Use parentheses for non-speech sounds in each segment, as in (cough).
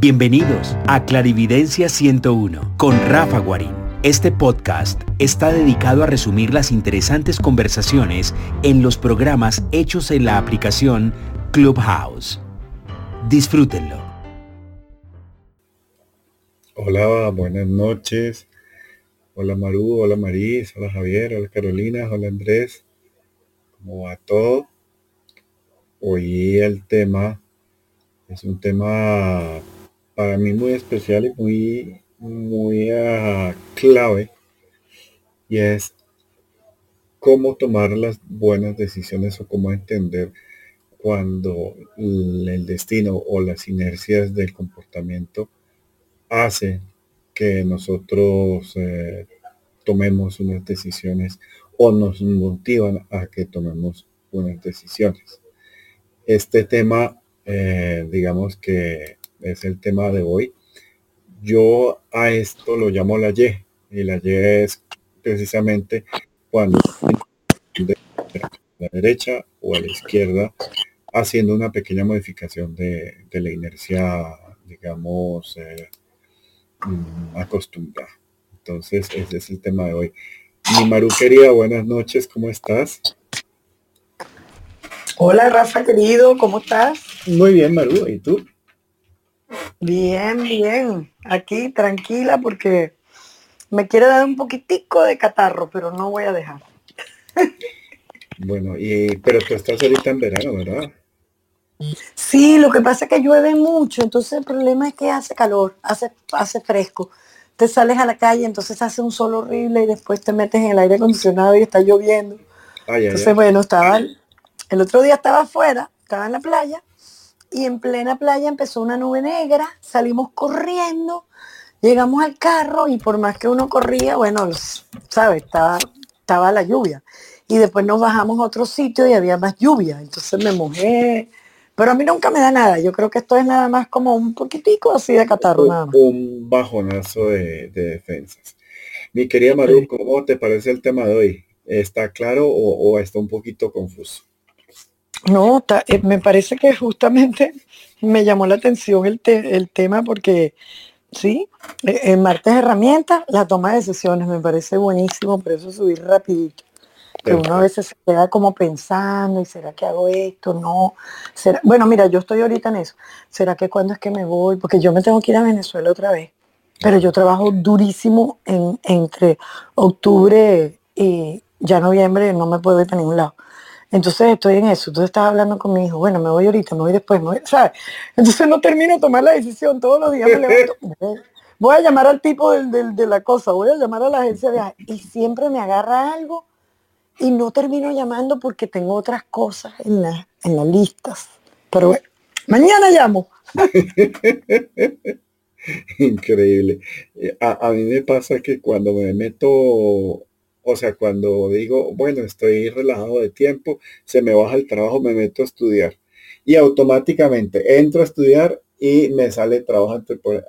Bienvenidos a Clarividencia 101 con Rafa Guarín. Este podcast está dedicado a resumir las interesantes conversaciones en los programas hechos en la aplicación Clubhouse. Disfrútenlo. Hola, buenas noches. Hola Maru, hola Maris, hola Javier, hola Carolina, hola Andrés. ¿Cómo va todo? Hoy el tema es un tema para mí muy especial y muy, muy uh, clave. Y es cómo tomar las buenas decisiones o cómo entender cuando el destino o las inercias del comportamiento hace que nosotros eh, tomemos unas decisiones o nos motivan a que tomemos unas decisiones. Este tema, eh, digamos que es el tema de hoy. Yo a esto lo llamo la Y, y la Y es precisamente cuando de la derecha o a la izquierda, haciendo una pequeña modificación de, la inercia, digamos, eh, mm, acostumbrada. Entonces, ese es el tema de hoy. Mi Maru querida, buenas noches, ¿cómo estás? Hola Rafa querido, ¿cómo estás? Muy bien, Maru, ¿y tú? Bien, bien. Aquí tranquila porque me quiere dar un poquitico de catarro, pero no voy a dejar. Bueno, y pero tú estás ahorita en verano, ¿verdad? Sí, lo que pasa es que llueve mucho, entonces el problema es que hace calor, hace, hace fresco. Te sales a la calle, entonces hace un sol horrible y después te metes en el aire acondicionado y está lloviendo. entonces, bueno, estaba, el otro día estaba afuera, estaba en la playa y en plena playa empezó una nube negra, salimos corriendo, llegamos al carro y por más que uno corría, bueno, ¿sabes? Estaba, estaba la lluvia. Y después nos bajamos a otro sitio y había más lluvia, entonces me mojé. Pero a mí nunca me da nada, yo creo que esto es nada más como un poquitico así de catarro. Un, bajonazo de, defensas. Mi querida Maru, ¿cómo te parece el tema de hoy? ¿Está claro o está un poquito confuso? No, eh, me parece que justamente me llamó la atención el, el tema porque, sí, eh, en martes herramientas, la toma de decisiones me parece buenísimo, por eso subir rapidito. Que uno a veces se queda como pensando, ¿y será que hago esto? No. ¿Será? Bueno, mira, yo estoy ahorita en eso. ¿Será que cuándo es que me voy? Porque yo me tengo que ir a Venezuela otra vez. Pero yo trabajo durísimo en, entre octubre y ya noviembre, no me puedo ir para ningún lado. Entonces estoy en eso. Entonces estaba hablando con mi hijo, bueno, me voy ahorita, me voy después, me ¿sabes? Entonces no termino de tomar la decisión. Todos los días me levanto. (laughs) Voy a llamar al tipo del, de la cosa, voy a llamar a la agencia de viajes y siempre me agarra algo y no termino llamando porque tengo otras cosas en, la, en las listas. Pero bueno, mañana llamo. (laughs) Increíble. A, a, mí me pasa que cuando me meto o sea, cuando digo, bueno, estoy relajado de tiempo, se me baja el trabajo, me meto a estudiar. Y automáticamente entro a estudiar y me sale trabajo por,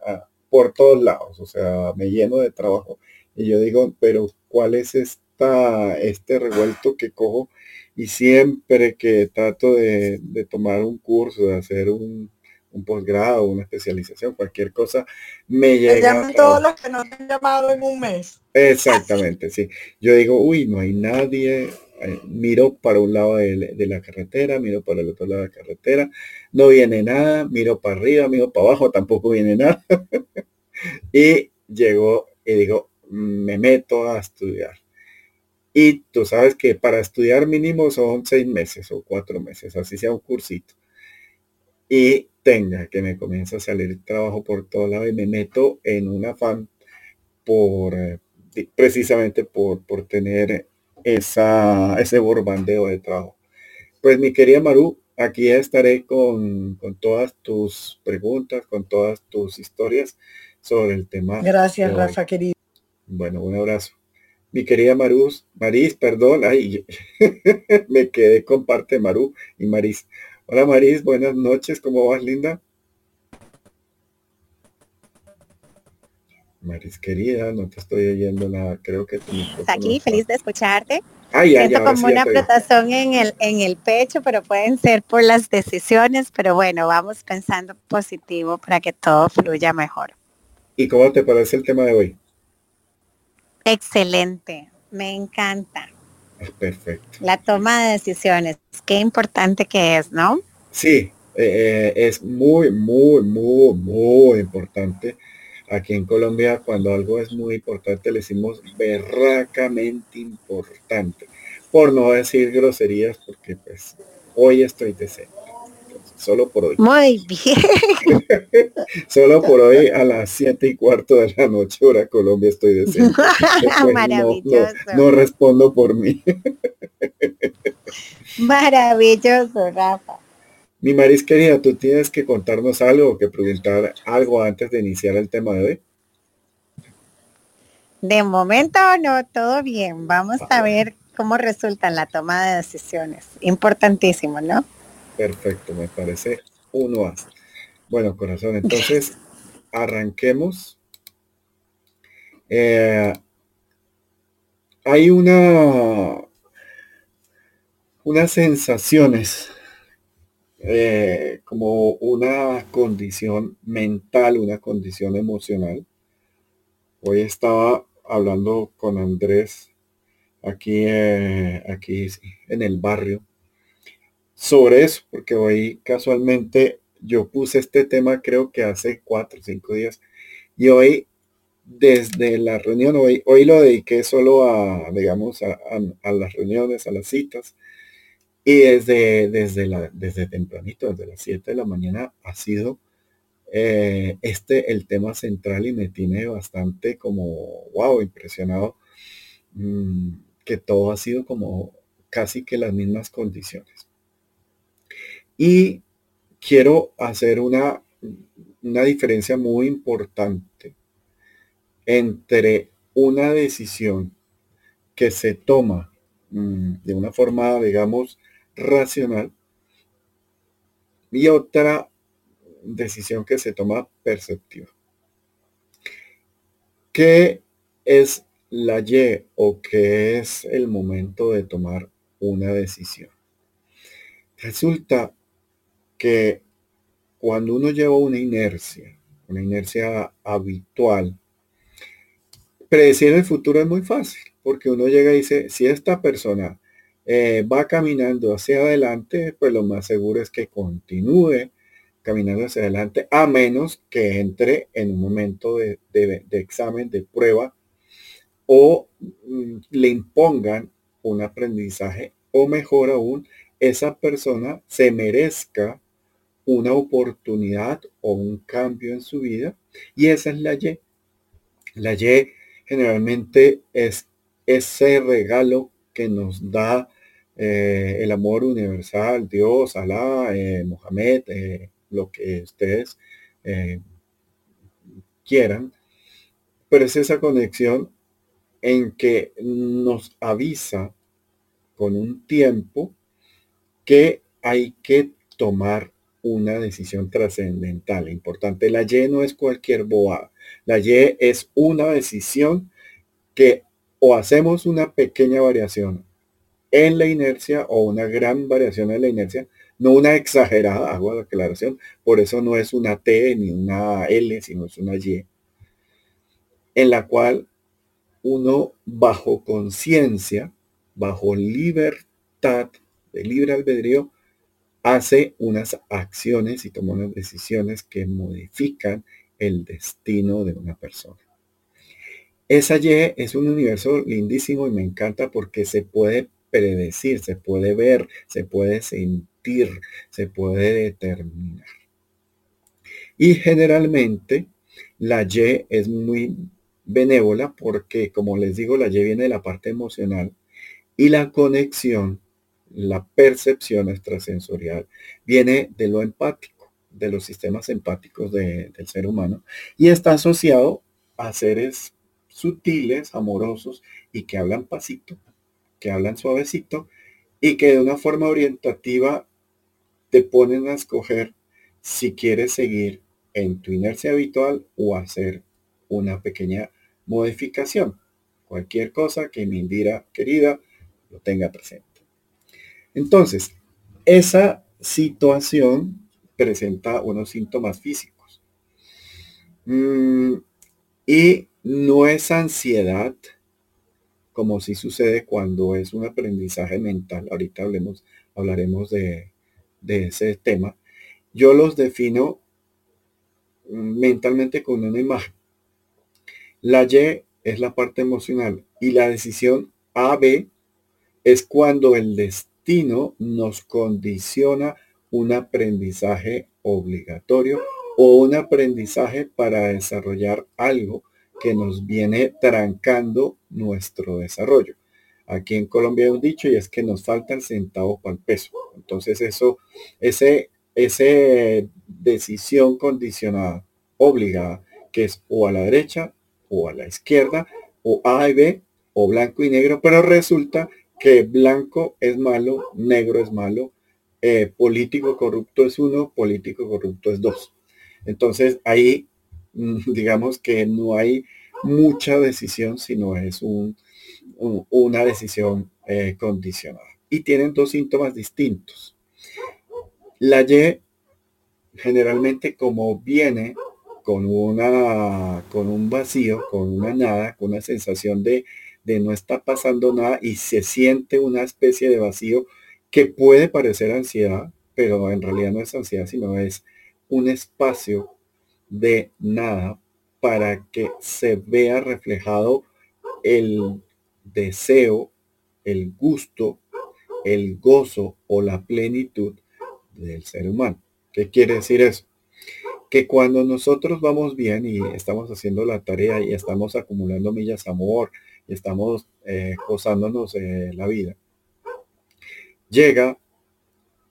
por todos lados. O sea, me lleno de trabajo. Y yo digo, pero ¿cuál es esta, este revuelto que cojo? Y siempre que trato de, de tomar un curso, de hacer un, un posgrado, una especialización, cualquier cosa, me llega. todos los que no han llamado en un mes. Exactamente, sí. Yo digo, uy, no hay nadie. Eh, miro para un lado de, la carretera, miro para el otro lado de la carretera, no viene nada, miro para arriba, miro para abajo, tampoco viene nada. (laughs) y llego y digo, me meto a estudiar. Y tú sabes que para estudiar mínimo son seis meses o cuatro meses, así sea un cursito. Y tenga que me comienza a salir trabajo por todo lado y me meto en un afán por precisamente por, por tener esa, ese borbandeo de trabajo. Pues mi querida Maru, aquí estaré con, con todas tus preguntas, con todas tus historias sobre el tema. Gracias, Rafa, querido. Bueno, un abrazo. Mi querida Marus, Maris, perdón, ay, (laughs) me quedé con parte de Maru y Maris. Hola Maris, buenas noches, ¿cómo vas, linda? Maris querida, no te estoy oyendo nada, creo que tú. Aquí, feliz de escucharte. Siento como una apretación en el, en el pecho, pero pueden ser por las decisiones, pero bueno, vamos pensando positivo para que todo fluya mejor. ¿Y cómo te parece el tema de hoy? Excelente, me encanta. Ah, perfecto. La toma de decisiones, qué importante que es, ¿no? Sí, eh, eh, es muy, muy, muy, muy importante. Aquí en Colombia, cuando algo es muy importante, le decimos berracamente importante. Por no decir groserías, porque pues hoy estoy decente. Solo por hoy. Muy bien. (laughs) Solo por hoy a las siete y cuarto de la noche, hora Colombia, estoy decente. (laughs) Maravilloso. No, no respondo por mí. (laughs) Maravilloso, Rafa. Mi Maris querida, tú tienes que contarnos algo, que preguntar algo antes de iniciar el tema de hoy. De momento no, todo bien. Vamos a ver cómo resulta la toma de decisiones. Importantísimo, ¿no? Perfecto, me parece uno a. Bueno, corazón, entonces (laughs) arranquemos. Eh, hay una unas sensaciones eh, como una condición mental, una condición emocional. Hoy estaba hablando con Andrés aquí, eh, aquí en el barrio sobre eso, porque hoy casualmente yo puse este tema creo que hace cuatro o cinco días y hoy desde la reunión, hoy, hoy lo dediqué solo a, digamos, a las reuniones, a las citas, y desde, desde, la, desde tempranito, desde las 7 de la mañana, ha sido eh, este el tema central y me tiene bastante como, wow, impresionado, mm, que todo ha sido como casi que las mismas condiciones. Y quiero hacer una, una diferencia muy importante entre una decisión que se toma mm, de una forma, digamos, racional y otra decisión que se toma perceptiva. ¿Qué es la Y o qué es el momento de tomar una decisión? Resulta que cuando uno lleva una inercia, una inercia habitual, predecir el futuro es muy fácil, porque uno llega y dice, si esta persona eh, va caminando hacia adelante, pues lo más seguro es que continúe caminando hacia adelante, a menos que entre en un momento de, examen, de prueba, o mm, le impongan un aprendizaje, o mejor aún, esa persona se merezca una oportunidad o un cambio en su vida, y esa es la Y. La Y generalmente es ese regalo que nos da eh, el amor universal, Dios, Alá, eh, Mohamed, eh, lo que ustedes quieran, pero es esa conexión en que nos avisa con un tiempo que hay que tomar una decisión trascendental, importante. La Y no es cualquier boa. La Y es una decisión que o hacemos una pequeña variación en la inercia o una gran variación en la inercia, no una exagerada, hago la aclaración, por eso no es una T ni una L, sino es una Y, en la cual uno bajo conciencia, bajo libertad de libre albedrío, hace unas acciones y toma unas decisiones que modifican el destino de una persona. Esa Y es un universo lindísimo y me encanta porque se puede predecir, se puede ver, se puede sentir, se puede determinar. Y generalmente la Y es muy benévola porque, como les digo, la Y viene de la parte emocional y la conexión, la percepción extrasensorial, viene de lo empático, de los sistemas empáticos del ser humano y está asociado a seres sutiles, amorosos y que hablan pasito, que hablan suavecito y que de una forma orientativa te ponen a escoger si quieres seguir en tu inercia habitual o hacer una pequeña modificación. Cualquier cosa que mi Indira querida lo tenga presente. Entonces, esa situación presenta unos síntomas físicos. Mm, y no es ansiedad, como si sucede cuando es un aprendizaje mental. Ahorita hablemos, hablaremos de, de ese tema. Yo los defino mentalmente con una imagen. La Y es la parte emocional y la decisión AB es cuando el destino nos condiciona un aprendizaje obligatorio o un aprendizaje para desarrollar algo que nos viene trancando nuestro desarrollo. Aquí en Colombia hay un dicho y es que nos falta el centavo para el peso. Entonces eso, ese, ese decisión condicionada, obligada, que es o a la derecha o a la izquierda, o A y B, o blanco y negro, pero resulta que blanco es malo, negro es malo, eh, político corrupto es uno, político corrupto es dos. Entonces ahí mm, (laughs) digamos que no hay mucha decisión, sino es un, una decisión eh, condicionada. Y tienen dos síntomas distintos. La Y generalmente como viene con una con un vacío, con una nada, con una sensación de, de no está pasando nada y se siente una especie de vacío que puede parecer ansiedad, pero en realidad no es ansiedad, sino es un espacio de nada para que se vea reflejado el deseo, el gusto, el gozo o la plenitud del ser humano. ¿Qué quiere decir eso? Que cuando nosotros vamos bien y estamos haciendo la tarea y estamos acumulando millas amor y estamos eh, gozándonos la vida, llega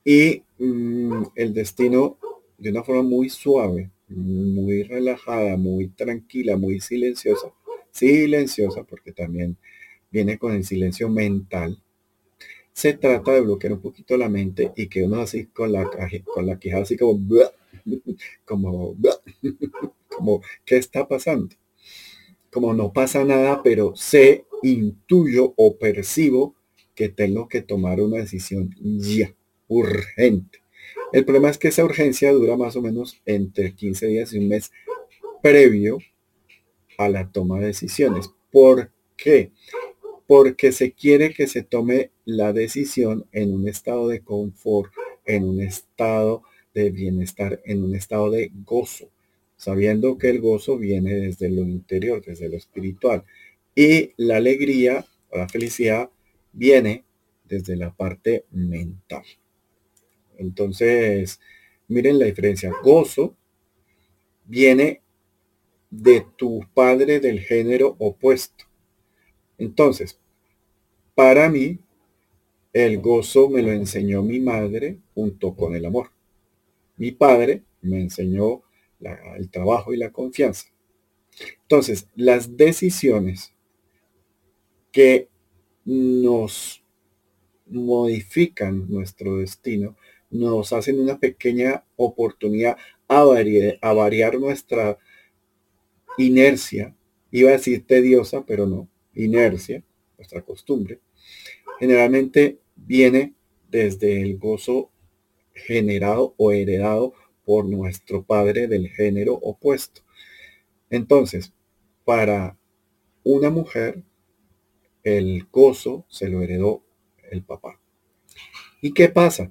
y mm, el destino de una forma muy suave, muy relajada, muy tranquila, muy silenciosa, silenciosa porque también viene con el silencio mental, se trata de bloquear un poquito la mente y que uno así con la, con la queja así como, (laughs) como, (laughs) como, ¿qué está pasando? Como no pasa nada, pero sé, intuyo o percibo que tengo que tomar una decisión ya, urgente. El problema es que esa urgencia dura más o menos entre 15 días y un mes previo a la toma de decisiones. ¿Por qué? Porque se quiere que se tome la decisión en un estado de confort, en un estado de bienestar, en un estado de gozo, sabiendo que el gozo viene desde lo interior, desde lo espiritual. Y la alegría o la felicidad viene desde la parte mental. Entonces, miren la diferencia. Gozo viene de tu padre del género opuesto. Entonces, para mí, el gozo me lo enseñó mi madre junto con el amor. Mi padre me enseñó el trabajo y la confianza. Entonces, las decisiones que nos modifican nuestro destino nos hacen una pequeña oportunidad a, a variar nuestra inercia. Iba a decir tediosa, pero no, inercia, nuestra costumbre. Generalmente viene desde el gozo generado o heredado por nuestro padre del género opuesto. Entonces, para una mujer, el gozo se lo heredó el papá. ¿Y qué pasa?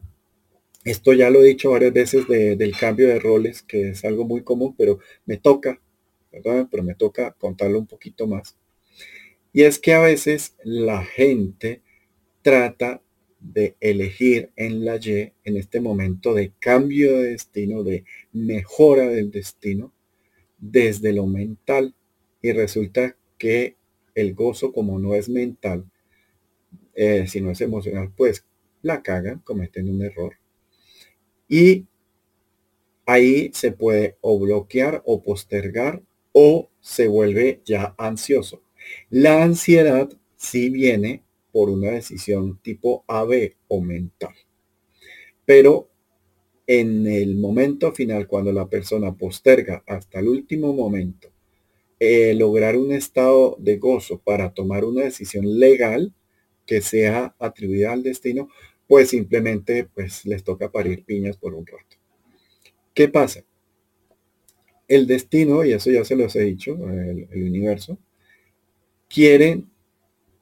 Esto ya lo he dicho varias veces del cambio de roles, que es algo muy común, pero me toca, ¿verdad? Pero me toca contarlo un poquito más. Y es que a veces la gente trata de elegir en la Y, en este momento de cambio de destino, de mejora del destino, desde lo mental. Y resulta que el gozo, como no es mental, eh, si no es emocional, pues la cagan, cometen un error y ahí se puede o bloquear o postergar o se vuelve ya ansioso. La ansiedad sí viene por una decisión tipo AB o mental. Pero en el momento final, cuando la persona posterga hasta el último momento eh, lograr un estado de gozo para tomar una decisión legal que sea atribuida al destino, pues simplemente pues les toca parir piñas por un rato. ¿Qué pasa? El destino, y eso ya se los he dicho, el, el universo, quieren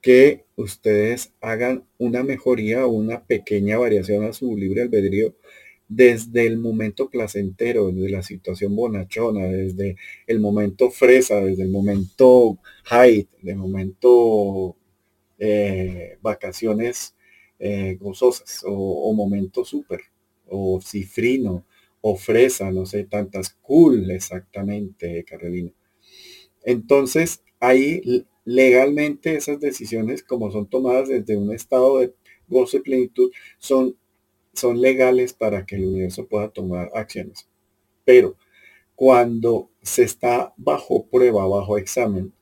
que ustedes hagan una mejoría o una pequeña variación a su libre albedrío desde el momento placentero, desde la situación bonachona, desde el momento fresa, desde el momento height, del momento eh, vacaciones eh, gozosas o, momento súper, o cifrino, o fresa, no sé, tantas cool exactamente, Carolina. Entonces, ahí legalmente esas decisiones, como son tomadas desde un estado de gozo y plenitud, son son legales para que el universo pueda tomar acciones. Pero cuando se está bajo prueba, bajo examen,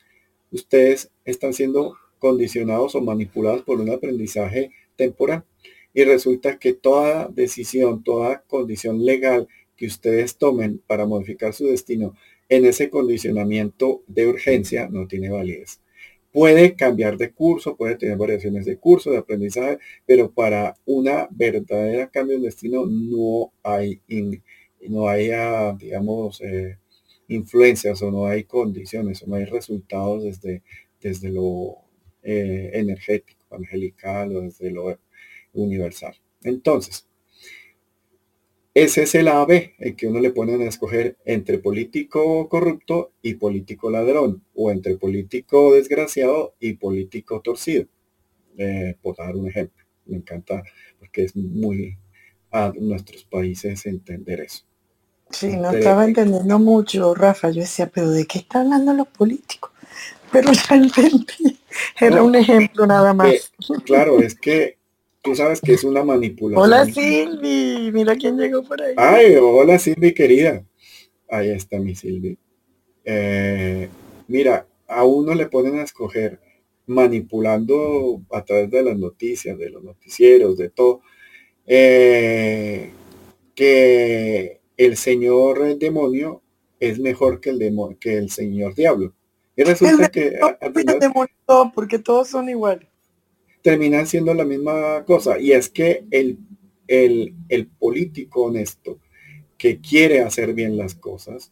ustedes están siendo condicionados o manipulados por un aprendizaje temporal. Y resulta que toda decisión, toda condición legal que ustedes tomen para modificar su destino en ese condicionamiento de urgencia no tiene validez. Puede cambiar de curso, puede tener variaciones de curso, de aprendizaje, pero para una verdadera cambio de destino no hay, no hay ah, digamos, eh, influencias o no hay condiciones o no hay resultados desde, desde lo eh, energético, angelical o desde lo universal. Entonces, ese es el AB, el que uno le ponen a escoger entre político corrupto y político ladrón, o entre político desgraciado y político torcido, eh, por dar un ejemplo. Me encanta porque es muy a nuestros países entender eso. Sí, no estaba entendiendo mucho, Rafa. Yo decía, pero ¿de qué están hablando los políticos? (laughs) Pero ya entendí. Era un ejemplo nada más. claro, es que tú sabes que es una manipulación. Hola Silvi, mira quién llegó por ahí. Ay, hola Silvi querida. Ahí está mi Silvi. Eh, mira, a uno le ponen a escoger manipulando a través de las noticias, de los noticieros, de todo, eh, que el señor demonio es mejor que el demonio, que el señor diablo. Y resulta que porque todos son iguales terminan siendo la misma cosa. Y es que el, el, político honesto que quiere hacer bien las cosas,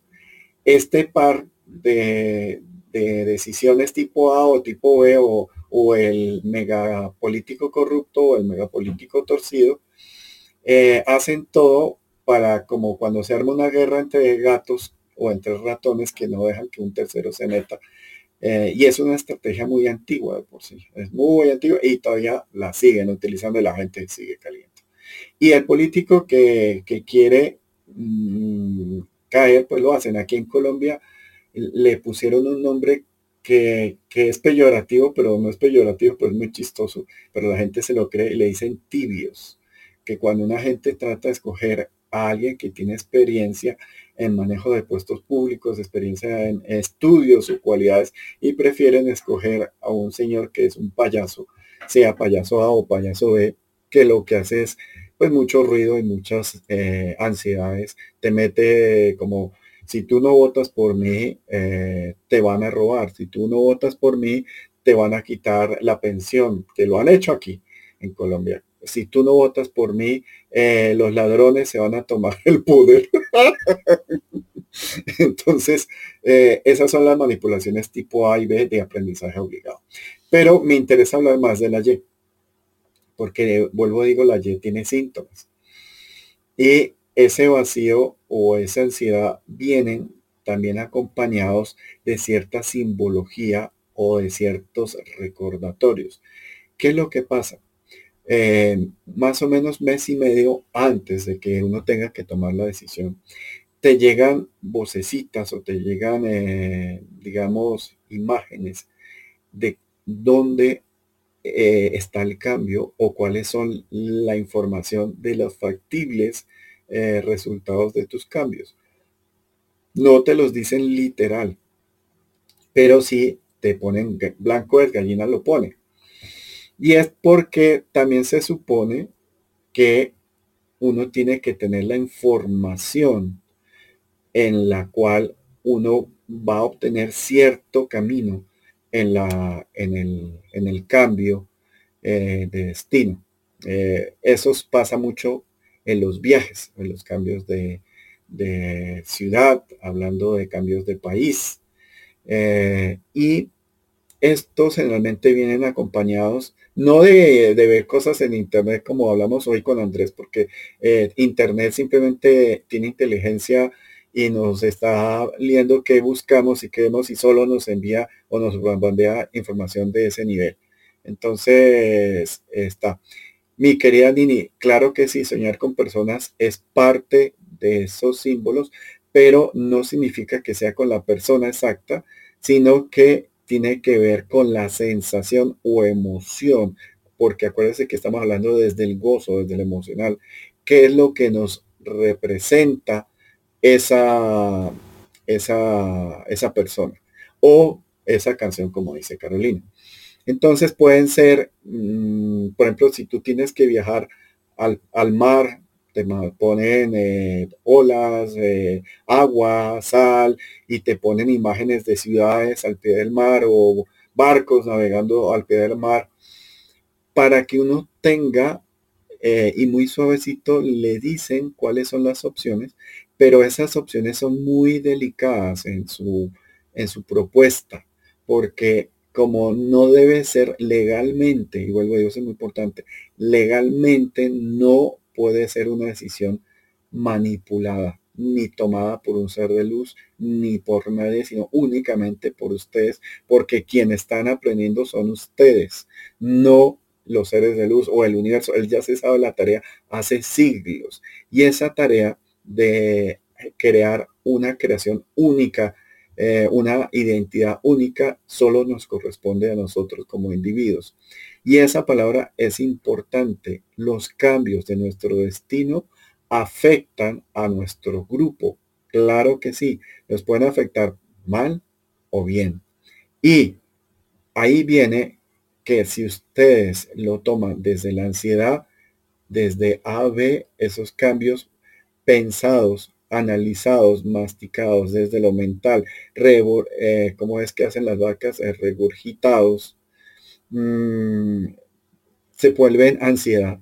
este par de, decisiones tipo A o tipo B o, o el megapolítico corrupto o el megapolítico torcido, eh, hacen todo para como cuando se arma una guerra entre gatos o entre ratones que no dejan que un tercero se meta eh, y es una estrategia muy antigua de por sí, es muy antigua y todavía la siguen utilizando y la gente sigue caliente. Y el político que, quiere mm, caer, pues lo hacen. Aquí en Colombia le pusieron un nombre que, que, es peyorativo, pero no es peyorativo, pues muy chistoso, pero la gente se lo cree y le dicen tibios, que cuando una gente trata de escoger a alguien que tiene experiencia en manejo de puestos públicos, experiencia en estudios o cualidades y prefieren escoger a un señor que es un payaso, sea payaso A o payaso B, que lo que hace es pues mucho ruido y muchas eh, ansiedades, te mete como si tú no votas por mí, eh, te van a robar, si tú no votas por mí, te van a quitar la pensión, que lo han hecho aquí en Colombia si tú no votas por mí, eh, los ladrones se van a tomar (laughs) el poder. Entonces, eh, esas son las manipulaciones tipo A y B de aprendizaje obligado. Pero me interesa hablar más de la Y, porque vuelvo a digo, la Y tiene síntomas. Y ese vacío o esa ansiedad vienen también acompañados de cierta simbología o de ciertos recordatorios. ¿Qué es lo que pasa? Eh, más o menos mes y medio antes de que uno tenga que tomar la decisión, te llegan vocecitas o te llegan, eh, digamos, imágenes de dónde eh, está el cambio o cuáles son la información de los factibles resultados de tus cambios. No te los dicen literal, pero sí te ponen blanco es gallina lo pone. Y es porque también se supone que uno tiene que tener la información en la cual uno va a obtener cierto camino en, la, en, el, en el cambio eh, de destino. Eh, eso pasa mucho en los viajes, en los cambios de, ciudad, hablando de cambios de país. Eh, y estos generalmente vienen acompañados no de, ver cosas en internet como hablamos hoy con Andrés, porque internet simplemente tiene inteligencia y nos está leyendo qué buscamos y queremos y solo nos envía o nos bandea información de ese nivel. Entonces, está. Mi querida Nini, claro que sí, soñar con personas es parte de esos símbolos, pero no significa que sea con la persona exacta, sino que tiene que ver con la sensación o emoción, porque acuérdense que estamos hablando desde el gozo, desde el emocional, qué es lo que nos representa esa, esa, esa persona o esa canción, como dice Carolina. Entonces pueden ser, mm, por ejemplo, si tú tienes que viajar al, mar, te ponen eh, olas, eh, agua, sal, y te ponen imágenes de ciudades al pie del mar o barcos navegando al pie del mar, para que uno tenga, eh, y muy suavecito le dicen cuáles son las opciones pero esas opciones son muy delicadas en su, en su propuesta, porque como no debe ser legalmente, y vuelvo a decir, es muy importante, legalmente no puede ser una decisión manipulada, ni tomada por un ser de luz, ni por nadie, sino únicamente por ustedes, porque quienes están aprendiendo son ustedes, no los seres de luz o el universo. Él ya se sabe la tarea hace siglos. Y esa tarea de crear una creación única, eh, una identidad única, solo nos corresponde a nosotros como individuos. Y esa palabra es importante. Los cambios de nuestro destino afectan a nuestro grupo. Claro que sí, los pueden afectar mal o bien. Y ahí viene que si ustedes lo toman desde la ansiedad, desde a B, esos cambios pensados, analizados, masticados desde lo mental, eh, como es que hacen las vacas, eh, regurgitados, mm, se vuelven ansiedad.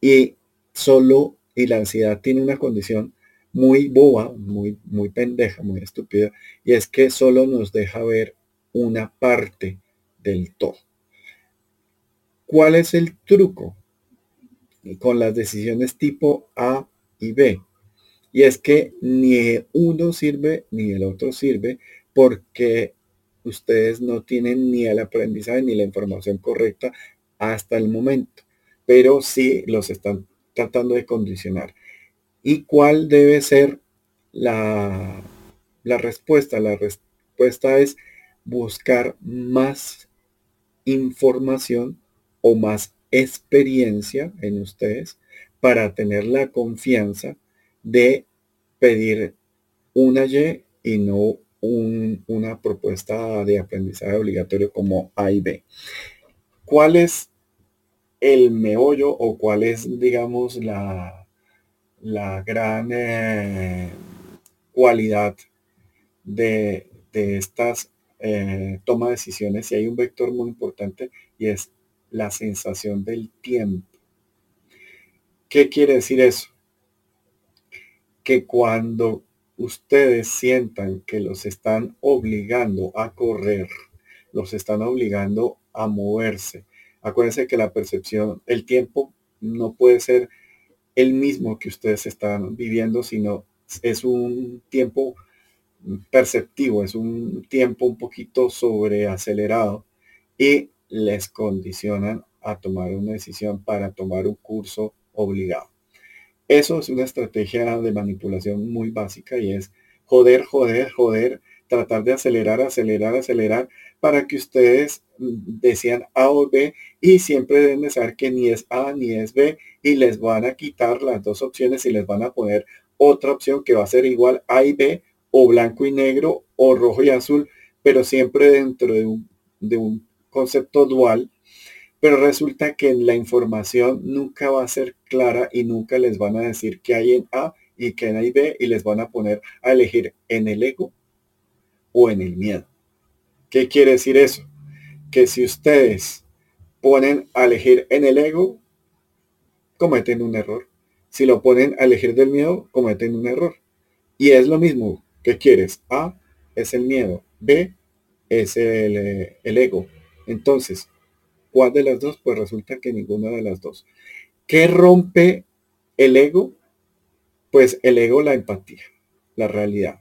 Y solo, y la ansiedad tiene una condición muy boba, muy, muy pendeja, muy estúpida, y es que solo nos deja ver una parte del todo. ¿Cuál es el truco? Con las decisiones tipo A y B. Y es que ni uno sirve ni el otro sirve porque ustedes no tienen ni el aprendizaje ni la información correcta hasta el momento, pero sí los están tratando de condicionar. ¿Y cuál debe ser la, la respuesta? La respuesta es buscar más información o más experiencia en ustedes para tener la confianza de pedir una Y y no una propuesta de aprendizaje obligatorio como A y B. ¿Cuál es el meollo o cuál es, digamos, la, la gran eh, cualidad de, estas eh, toma de decisiones? Y hay un vector muy importante y es la sensación del tiempo. ¿Qué quiere decir eso? que cuando ustedes sientan que los están obligando a correr, los están obligando a moverse. Acuérdense que la percepción, el tiempo no puede ser el mismo que ustedes están viviendo, sino es un tiempo perceptivo, es un tiempo un poquito sobreacelerado y les condicionan a tomar una decisión para tomar un curso obligado. Eso es una estrategia de manipulación muy básica y es joder, joder, joder, tratar de acelerar, acelerar, acelerar para que ustedes mm, decían A o B y siempre deben de saber que ni es A ni es B y les van a quitar las dos opciones y les van a poner otra opción que va a ser igual A y B o blanco y negro o rojo y azul, pero siempre dentro de un, de un concepto dual pero resulta que la información nunca va a ser clara y nunca les van a decir que hay en A y que hay B y les van a poner a elegir en el ego o en el miedo. ¿Qué quiere decir eso? Que si ustedes ponen a elegir en el ego, cometen un error. Si lo ponen a elegir del miedo, cometen un error. Y es lo mismo. ¿Qué quieres? A es el miedo. B es el, eh, el ego. Entonces, ¿cuál de las dos? Pues resulta que ninguna de las dos. ¿Qué rompe el ego? Pues el ego, la empatía, la realidad.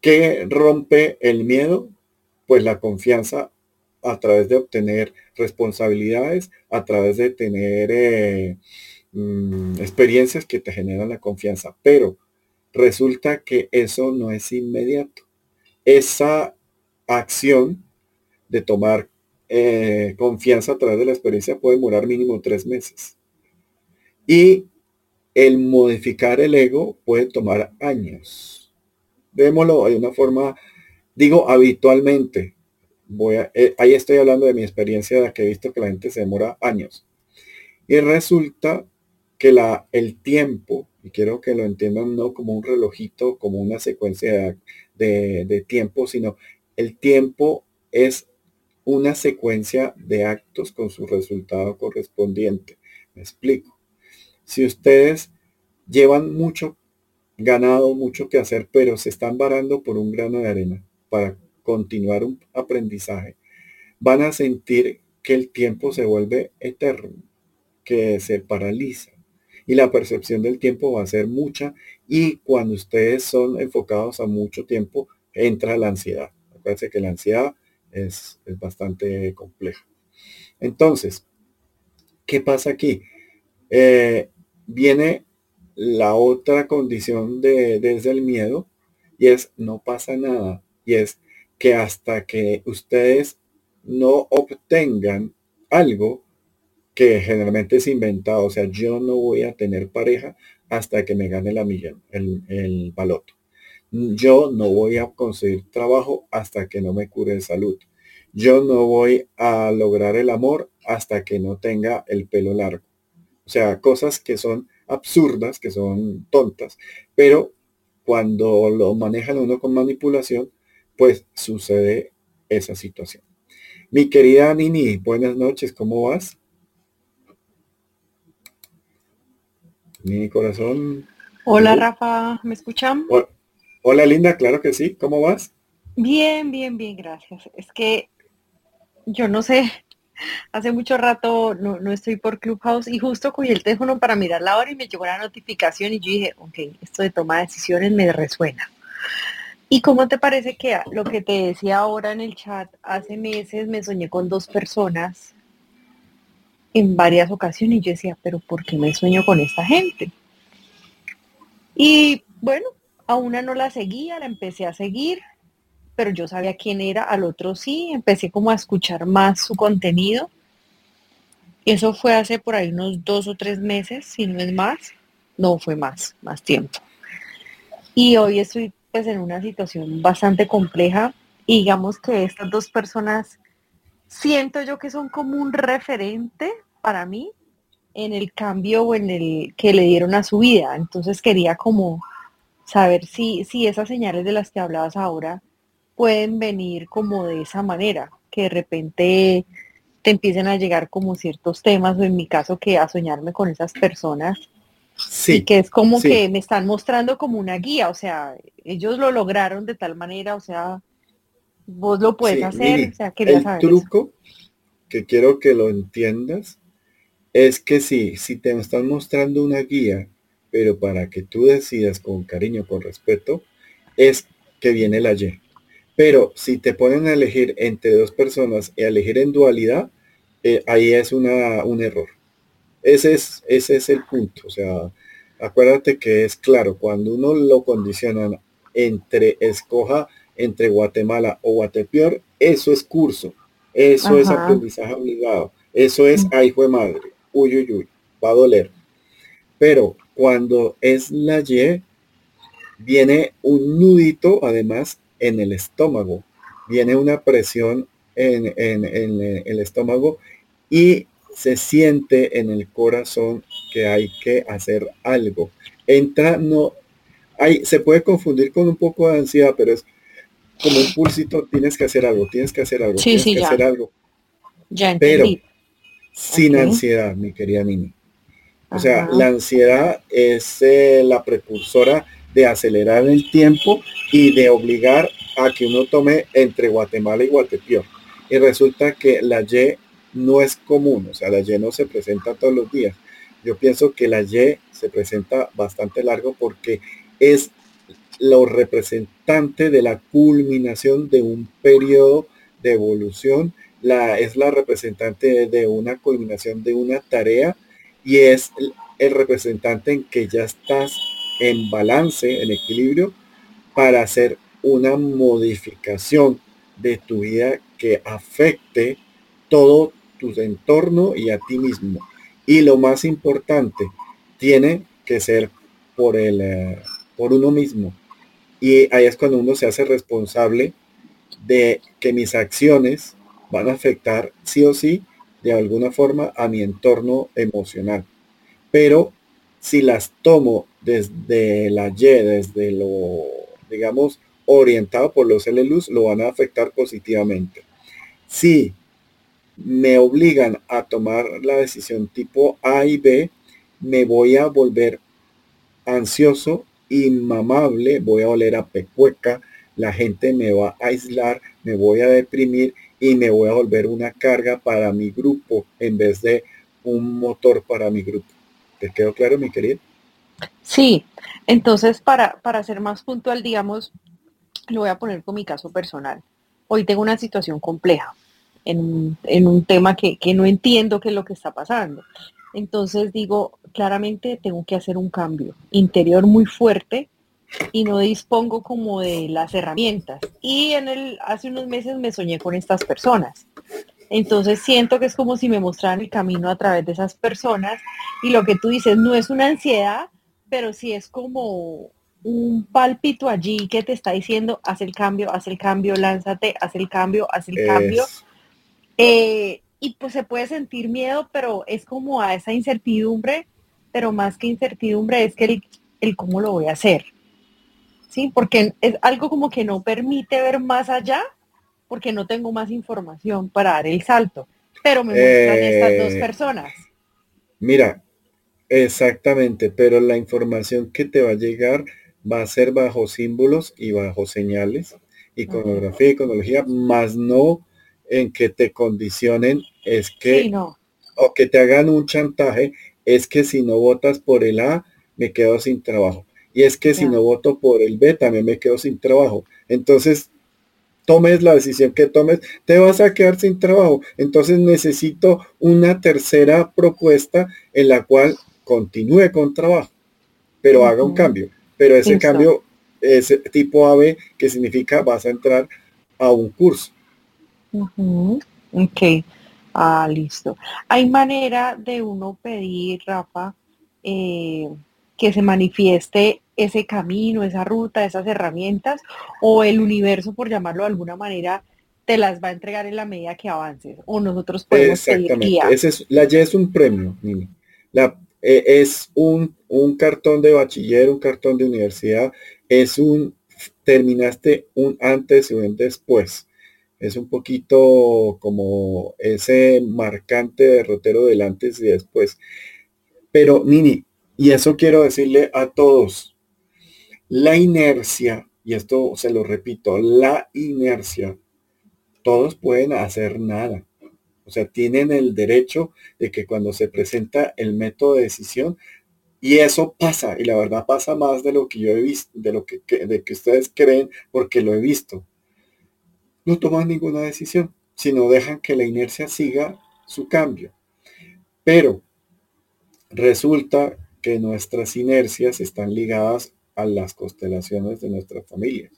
¿Qué rompe el miedo? Pues la confianza a través de obtener responsabilidades, a través de tener eh, mm, experiencias que te generan la confianza. Pero resulta que eso no es inmediato. Esa acción de tomar eh, confianza a través de la experiencia puede demorar mínimo tres meses. Y el modificar el ego puede tomar años. Vémoslo de una forma, digo habitualmente, voy a, eh, ahí estoy hablando de mi experiencia de que he visto que la gente se demora años. Y resulta que la, el tiempo, y quiero que lo entiendan no como un relojito, como una secuencia de, de tiempo, sino el tiempo es una secuencia de actos con su resultado correspondiente. Me explico. Si ustedes llevan mucho ganado, mucho que hacer, pero se están varando por un grano de arena para continuar un aprendizaje, van a sentir que el tiempo se vuelve eterno, que se paraliza. Y la percepción del tiempo va a ser mucha y cuando ustedes son enfocados a mucho tiempo, entra la ansiedad. Acuérdense que la ansiedad es, bastante compleja. Entonces, ¿qué pasa aquí? Eh, viene la otra condición de, desde el miedo y es no pasa nada. Y es que hasta que ustedes no obtengan algo que generalmente es inventado, o sea, yo no voy a tener pareja hasta que me gane la millón, el, el baloto. Yo no voy a conseguir trabajo hasta que no me cure de salud. Yo no voy a lograr el amor hasta que no tenga el pelo largo. O sea, cosas que son absurdas, que son tontas, pero cuando lo manejan uno con manipulación, pues sucede esa situación. Mi querida Nini, buenas noches, ¿cómo vas? Mi corazón. Hola Rafa, ¿me escuchan? Hola Linda, claro que sí, ¿cómo vas? Bien, bien, bien, gracias. Es que yo no sé, hace mucho rato no, no, estoy por Clubhouse y justo cogí el teléfono para mirar la hora y me llegó la notificación y yo dije, ok, esto de toma de decisiones me resuena. ¿Y cómo te parece que lo que te decía ahora en el chat, hace meses me soñé con dos personas en varias ocasiones y yo decía, pero ¿por qué me sueño con esta gente? Y bueno, a una no la seguía, la empecé a seguir, pero yo sabía quién era, al otro sí, empecé como a escuchar más su contenido. Eso fue hace por ahí unos dos o tres meses, si no es más. No fue más, más tiempo. Y hoy estoy pues en una situación bastante compleja y digamos que estas dos personas siento yo que son como un referente para mí en el cambio o en el que le dieron a su vida. Entonces quería como saber si, si esas señales de las que hablabas ahora pueden venir como de esa manera, que de repente te empiecen a llegar como ciertos temas, o en mi caso que a soñarme con esas personas Sí. que es como que me están mostrando como una guía, o sea, ellos lo lograron de tal manera, o sea, vos lo puedes hacer, o sea, el truco que quiero que lo entiendas es que sí, si te están mostrando una guía, pero para que tú decidas con cariño, con respeto, es que viene la Y. Pero si te ponen a elegir entre dos personas y a elegir en dualidad, eh, ahí es una, un error. Ese es, ese es el punto. O sea, acuérdate que es claro, cuando uno lo condiciona entre escoja entre Guatemala o Guatepeor, eso es curso, eso es aprendizaje obligado, eso es, ay, fue madre, uy, uy, uy, va a doler. Pero cuando es la Y, viene un nudito, además, en el estómago, viene una presión en, en el estómago y se siente en el corazón que hay que hacer algo. Entra, no, hay, se puede confundir con un poco de ansiedad, pero es como un pulsito, tienes que hacer algo, tienes que hacer algo, tienes que hacer algo. Ya entendí. Pero sin ansiedad, mi querida Nini. O sea, la ansiedad es eh, la precursora de acelerar el tiempo y de obligar a que uno tome entre Guatemala y Guatepeor. Y resulta que la Y no es común, o sea, la Y no se presenta todos los días. Yo pienso que la Y se presenta bastante largo porque es lo representante de la culminación de un periodo de evolución, la, es la representante de una culminación de una tarea y es el, representante en que ya estás en balance, en equilibrio, para hacer una modificación de tu vida que afecte todo tu entorno y a ti mismo. Y lo más importante, tiene que ser por, el, eh, por uno mismo. Y ahí es cuando uno se hace responsable de que mis acciones van a afectar sí o sí de alguna forma a mi entorno emocional. Pero si las tomo desde la Y, desde lo, digamos, orientado por los LLUs, lo van a afectar positivamente. Si me obligan a tomar la decisión tipo A y B, me voy a volver ansioso, inmamable, voy a oler a pecueca, la gente me va a aislar, me voy a deprimir y me voy a volver una carga para mi grupo en vez de un motor para mi grupo. ¿Te quedó claro, mi querida? Sí, entonces para, para ser más puntual, digamos, lo voy a poner con mi caso personal. Hoy tengo una situación compleja en, un tema que, que no entiendo qué es lo que está pasando. Entonces digo, claramente tengo que hacer un cambio interior muy fuerte y no dispongo como de las herramientas. Y en el, hace unos meses me soñé con estas personas. Entonces siento que es como si me mostraran el camino a través de esas personas y lo que tú dices no es una ansiedad, pero sí es como un pálpito allí que te está diciendo, haz el cambio, haz el cambio, lánzate, haz el cambio, haz el cambio. Eh, y pues se puede sentir miedo, pero es como a esa incertidumbre, pero más que incertidumbre es que el, el cómo lo voy a hacer. ¿Sí? Porque es algo como que no permite ver más allá, porque no tengo más información para dar el salto. Pero me muestran estas dos eh, personas. Mira, exactamente, pero la información que te va a llegar va a ser bajo símbolos y bajo señales, iconografía, iconología, más no en que te condicionen, es que, o que te hagan un chantaje, es que si no votas por el A, me quedo sin trabajo. Y es que si no voto por el B, también me quedo sin trabajo. Entonces, tomes la decisión que tomes, te vas a quedar sin trabajo. Entonces necesito una tercera propuesta en la cual continúe con trabajo, pero haga un cambio. Pero ese cambio es tipo AB, que significa vas a entrar a un curso. Ok, ah, listo. ¿Hay manera de uno pedir, Rafa, eh, que se manifieste ese camino, esa ruta, esas herramientas, o el universo, por llamarlo de alguna manera, te las va a entregar en la medida que avances, o nosotros podemos pedir guía. es, la Y es un premio, La, eh, es un, un cartón de bachiller, un cartón de universidad, es un, terminaste un antes y un después. Es un poquito como ese marcante derrotero del antes y después. Pero, Nini, y eso quiero decirle a todos, la inercia, y esto se lo repito, la inercia, todos pueden hacer nada. O sea, tienen el derecho de que cuando se presenta el método de decisión, y eso pasa, y la verdad pasa más de lo que yo he visto, de lo que, de que ustedes creen, porque lo he visto. No toman ninguna decisión, sino dejan que la inercia siga su cambio. Pero resulta que nuestras inercias están ligadas a las constelaciones de nuestras familias,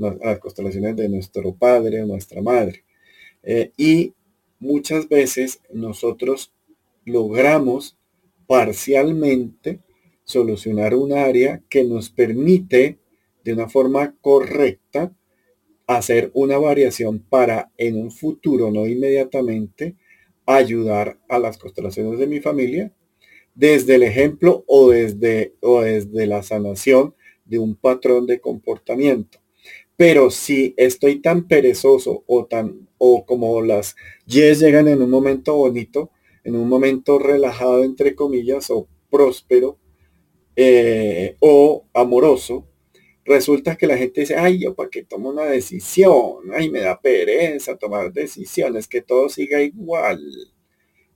a las constelaciones de nuestro padre o nuestra madre. Eh, y muchas veces nosotros logramos parcialmente solucionar un área que nos permite de una forma correcta hacer una variación para en un futuro, no inmediatamente, ayudar a las constelaciones de mi familia desde el ejemplo o desde, o desde la sanación de un patrón de comportamiento. Pero si estoy tan perezoso o tan o como las yes llegan en un momento bonito, en un momento relajado entre comillas o próspero eh, o amoroso, resulta que la gente dice, ay, yo para qué tomo una decisión, ay, me da pereza tomar decisiones, que todo siga igual.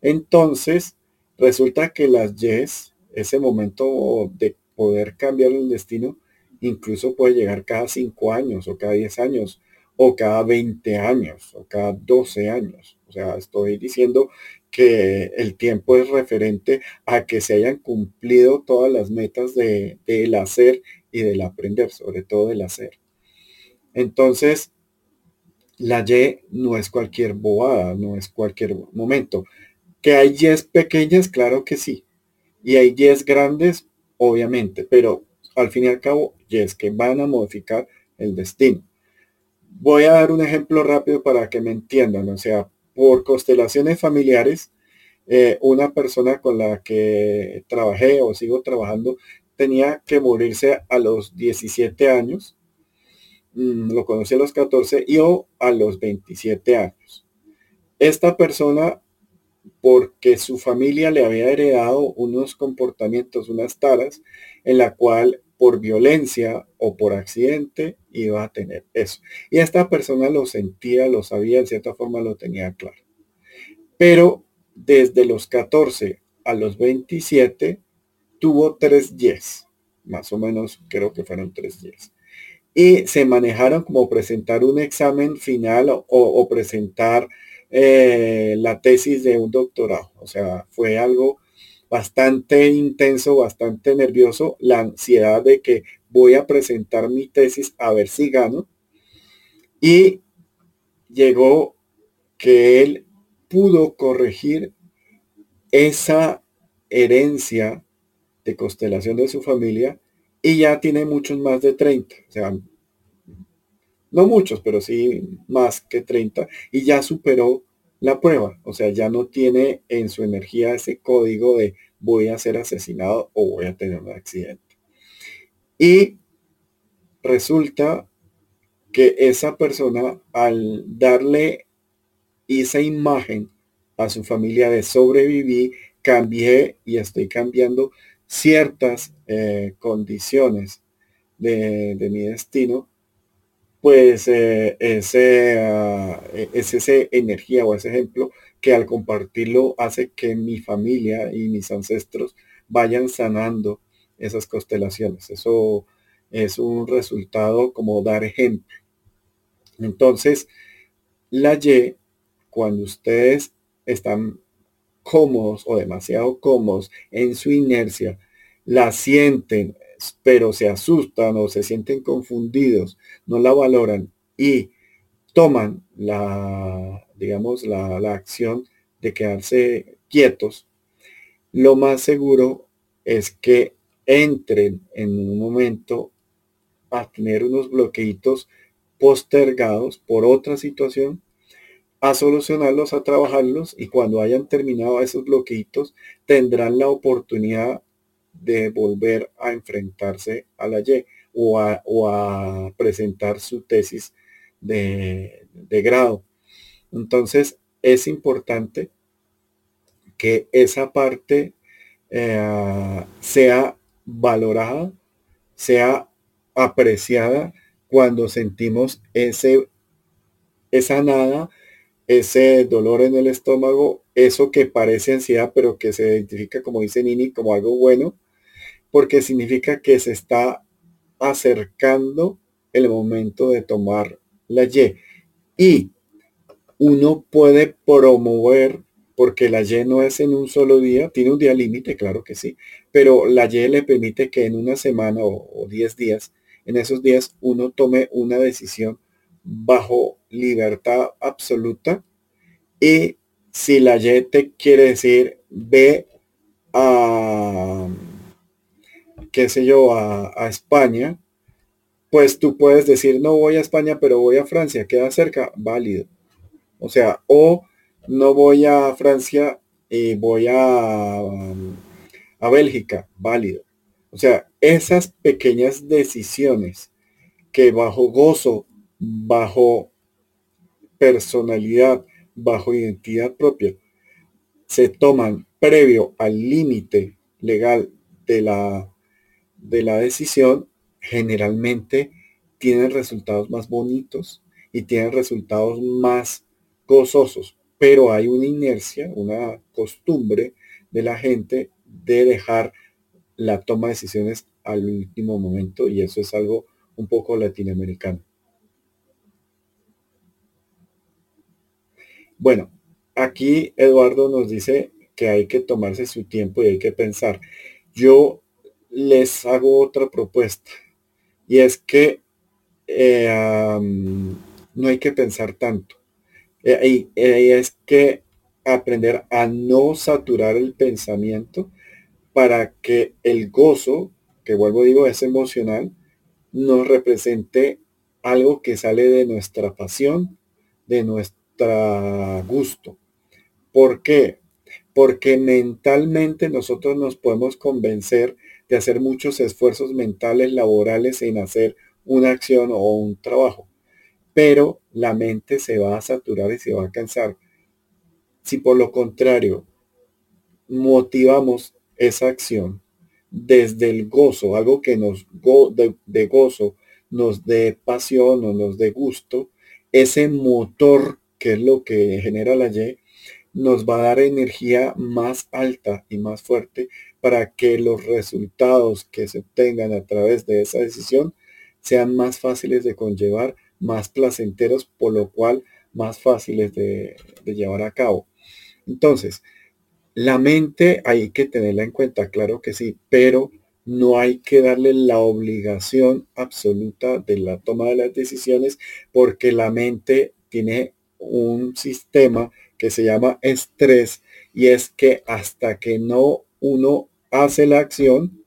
Entonces, resulta que las yes, ese momento de poder cambiar el destino, incluso puede llegar cada cinco años o cada diez años o cada 20 años o cada 12 años. O sea, estoy diciendo que el tiempo es referente a que se hayan cumplido todas las metas de, del hacer y del aprender, sobre todo del hacer. Entonces, la Y no es cualquier bobada, no es cualquier momento. Que hay Y's pequeñas, claro que sí. Y hay Y's grandes, obviamente, pero al fin y al cabo, Y's que van a modificar el destino. Voy a dar un ejemplo rápido para que me entiendan. O sea, por constelaciones familiares, eh, una persona con la que trabajé o sigo trabajando tenía que morirse a los 17 años. Mm, lo conocí a los 14 y o a los 27 años. Esta persona, porque su familia le había heredado unos comportamientos, unas taras, en la cual por violencia o por accidente iba a tener eso. Y esta persona lo sentía, lo sabía, en cierta forma lo tenía claro. Pero desde los 14 a los 27 tuvo tres yes, más o menos creo que fueron tres yes. Y se manejaron como presentar un examen final o, presentar eh, la tesis de un doctorado. O sea, fue algo bastante intenso, bastante nervioso, la ansiedad de que voy a presentar mi tesis a ver si gano. Y llegó que él pudo corregir esa herencia de constelación de su familia y ya tiene muchos más de 30, o sea, no muchos, pero sí más que 30 y ya superó la prueba, o sea, ya no tiene en su energía ese código de voy a ser asesinado o voy a tener un accidente. Y resulta que esa persona al darle esa imagen a su familia de sobrevivir, cambié y estoy cambiando ciertas eh, condiciones de, mi destino, pues eh, ese, e, es esa energía o ese ejemplo que al compartirlo hace que mi familia y mis ancestros vayan sanando esas constelaciones. Eso es un resultado como dar ejemplo. Entonces, la Y, cuando ustedes están cómodos o demasiado cómodos en su inercia, la sienten, pero se asustan o se sienten confundidos, no la valoran y toman la, digamos, la, la acción de quedarse quietos, lo más seguro es que entren en un momento a tener unos bloqueitos postergados por otra situación a solucionarlos, a trabajarlos y cuando hayan terminado esos bloqueitos tendrán la oportunidad de volver a enfrentarse a la Y o a, presentar su tesis de, grado. Entonces es importante que esa parte eh, sea valorada, sea apreciada cuando sentimos ese, esa nada ese dolor en el estómago, eso que parece ansiedad, pero que se identifica, como dice Nini, como algo bueno, porque significa que se está acercando el momento de tomar la Y. Y uno puede promover, porque la Y no es en un solo día, tiene un día límite, claro que sí, pero la Y le permite que en una semana o 10 días, en esos días uno tome una decisión bajo libertad absoluta. Y si la Y te quiere decir, ve a, qué sé yo, a, España, pues tú puedes decir, no voy a España, pero voy a Francia, queda cerca, válido. O sea, o no voy a Francia y voy a, a Bélgica, válido. O sea, esas pequeñas decisiones que bajo gozo bajo personalidad, bajo identidad propia, se toman previo al límite legal de la, de la decisión, generalmente tienen resultados más bonitos y tienen resultados más gozosos, pero hay una inercia, una costumbre de la gente de dejar la toma de decisiones al último momento y eso es algo un poco latinoamericano. Bueno, aquí Eduardo nos dice que hay que tomarse su tiempo y hay que pensar. Yo les hago otra propuesta y es que eh, no hay que pensar tanto. Eh, y es que aprender a no saturar el pensamiento para que el gozo, que vuelvo digo es emocional, nos represente algo que sale de nuestra pasión, de nuestro gusto. ¿Por qué? Porque mentalmente nosotros nos podemos convencer de hacer muchos esfuerzos mentales, laborales en hacer una acción o un trabajo. Pero la mente se va a saturar y se va a cansar. Si por lo contrario motivamos esa acción desde el gozo, algo que nos go de, gozo, nos dé pasión o nos dé gusto, ese motor que es lo que genera la Y, nos va a dar energía más alta y más fuerte para que los resultados que se obtengan a través de esa decisión sean más fáciles de conllevar, más placenteros, por lo cual más fáciles de, de llevar a cabo. Entonces, la mente hay que tenerla en cuenta, claro que sí, pero no hay que darle la obligación absoluta de la toma de las decisiones porque la mente tiene un sistema que se llama estrés y es que hasta que no uno hace la acción,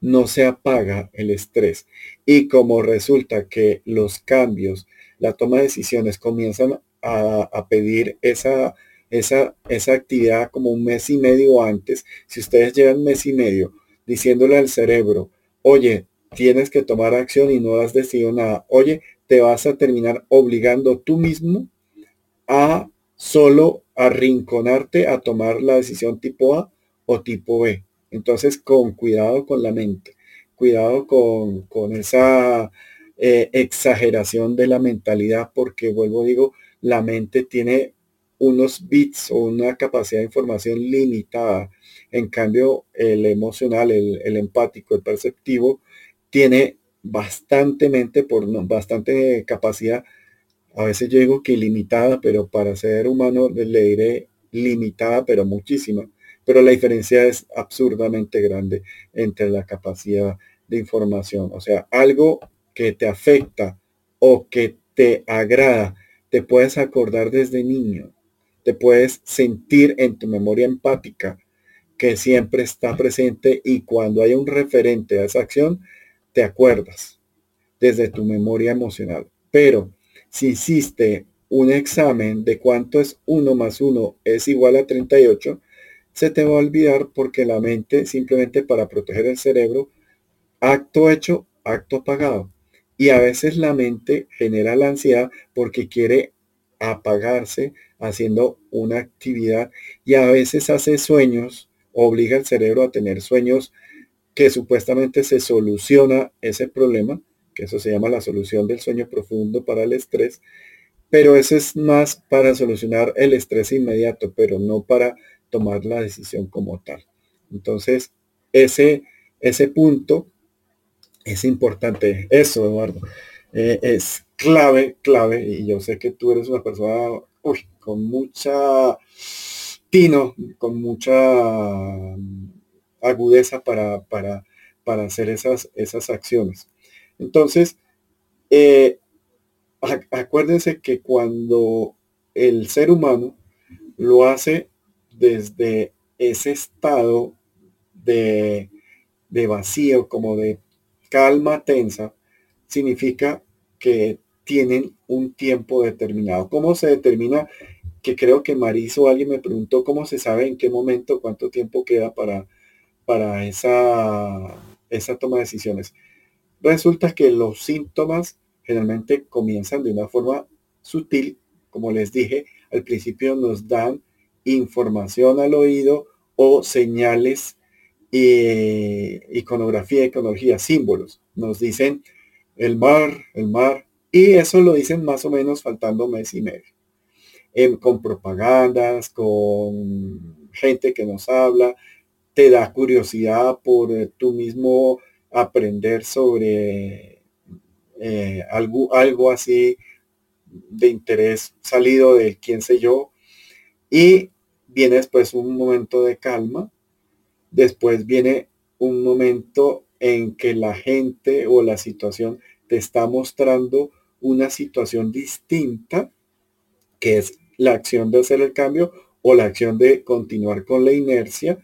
no se apaga el estrés. Y como resulta que los cambios, la toma de decisiones comienzan a, pedir esa esa, esa actividad como un mes y medio antes, si ustedes llevan mes y medio diciéndole al cerebro, oye, tienes que tomar acción y no has decidido nada, oye, te vas a terminar obligando tú mismo a solo arrinconarte a tomar la decisión tipo A o tipo B. Entonces, con cuidado con la mente, cuidado con, con esa eh, exageración de la mentalidad, porque vuelvo, digo, la mente tiene unos bits o una capacidad de información limitada. En cambio, el emocional, el, empático, el perceptivo, tiene bastante mente, por bastante capacidad. A veces yo digo que ilimitada, pero para ser humano le diré limitada, pero muchísima. Pero la diferencia es absurdamente grande entre la capacidad de información. O sea, algo que te afecta o que te agrada, te puedes acordar desde niño te puedes sentir en tu memoria empática que siempre está presente y cuando hay un referente a esa acción, te acuerdas desde tu memoria emocional. Pero si hiciste un examen de cuánto es 1 más 1 es igual a 38, se te va a olvidar porque la mente simplemente para proteger el cerebro, acto hecho, acto apagado. Y a veces la mente genera la ansiedad porque quiere apagarse haciendo una actividad y a veces hace sueños, obliga al cerebro a tener sueños que supuestamente se soluciona ese problema, que eso se llama la solución del sueño profundo para el estrés, pero eso es más para solucionar el estrés inmediato, pero no para tomar la decisión como tal. Entonces, ese, ese punto es importante. Eso, Eduardo, eh, es clave, clave, y yo sé que tú eres una persona con mucha tino, con mucha agudeza para, para, para hacer esas, esas acciones. Entonces, eh, acuérdense que cuando el ser humano lo hace desde ese estado de, de vacío, como de calma tensa, significa que tienen un tiempo determinado. ¿Cómo se determina? Que creo que Mariso alguien me preguntó cómo se sabe en qué momento, cuánto tiempo queda para, para esa, esa toma de decisiones. Resulta que los síntomas generalmente comienzan de una forma sutil, como les dije, al principio nos dan información al oído o señales, eh, iconografía, iconología, símbolos. Nos dicen el mar, el mar, y eso lo dicen más o menos faltando mes y medio. Em, con propagandas, con gente que nos habla, te da curiosidad por eh, tú mismo aprender sobre eh, algo, algo así de interés salido de quién sé yo. Y viene después un momento de calma. Después viene un momento en que la gente o la situación te está mostrando una situación distinta, que es la acción de hacer el cambio o la acción de continuar con la inercia.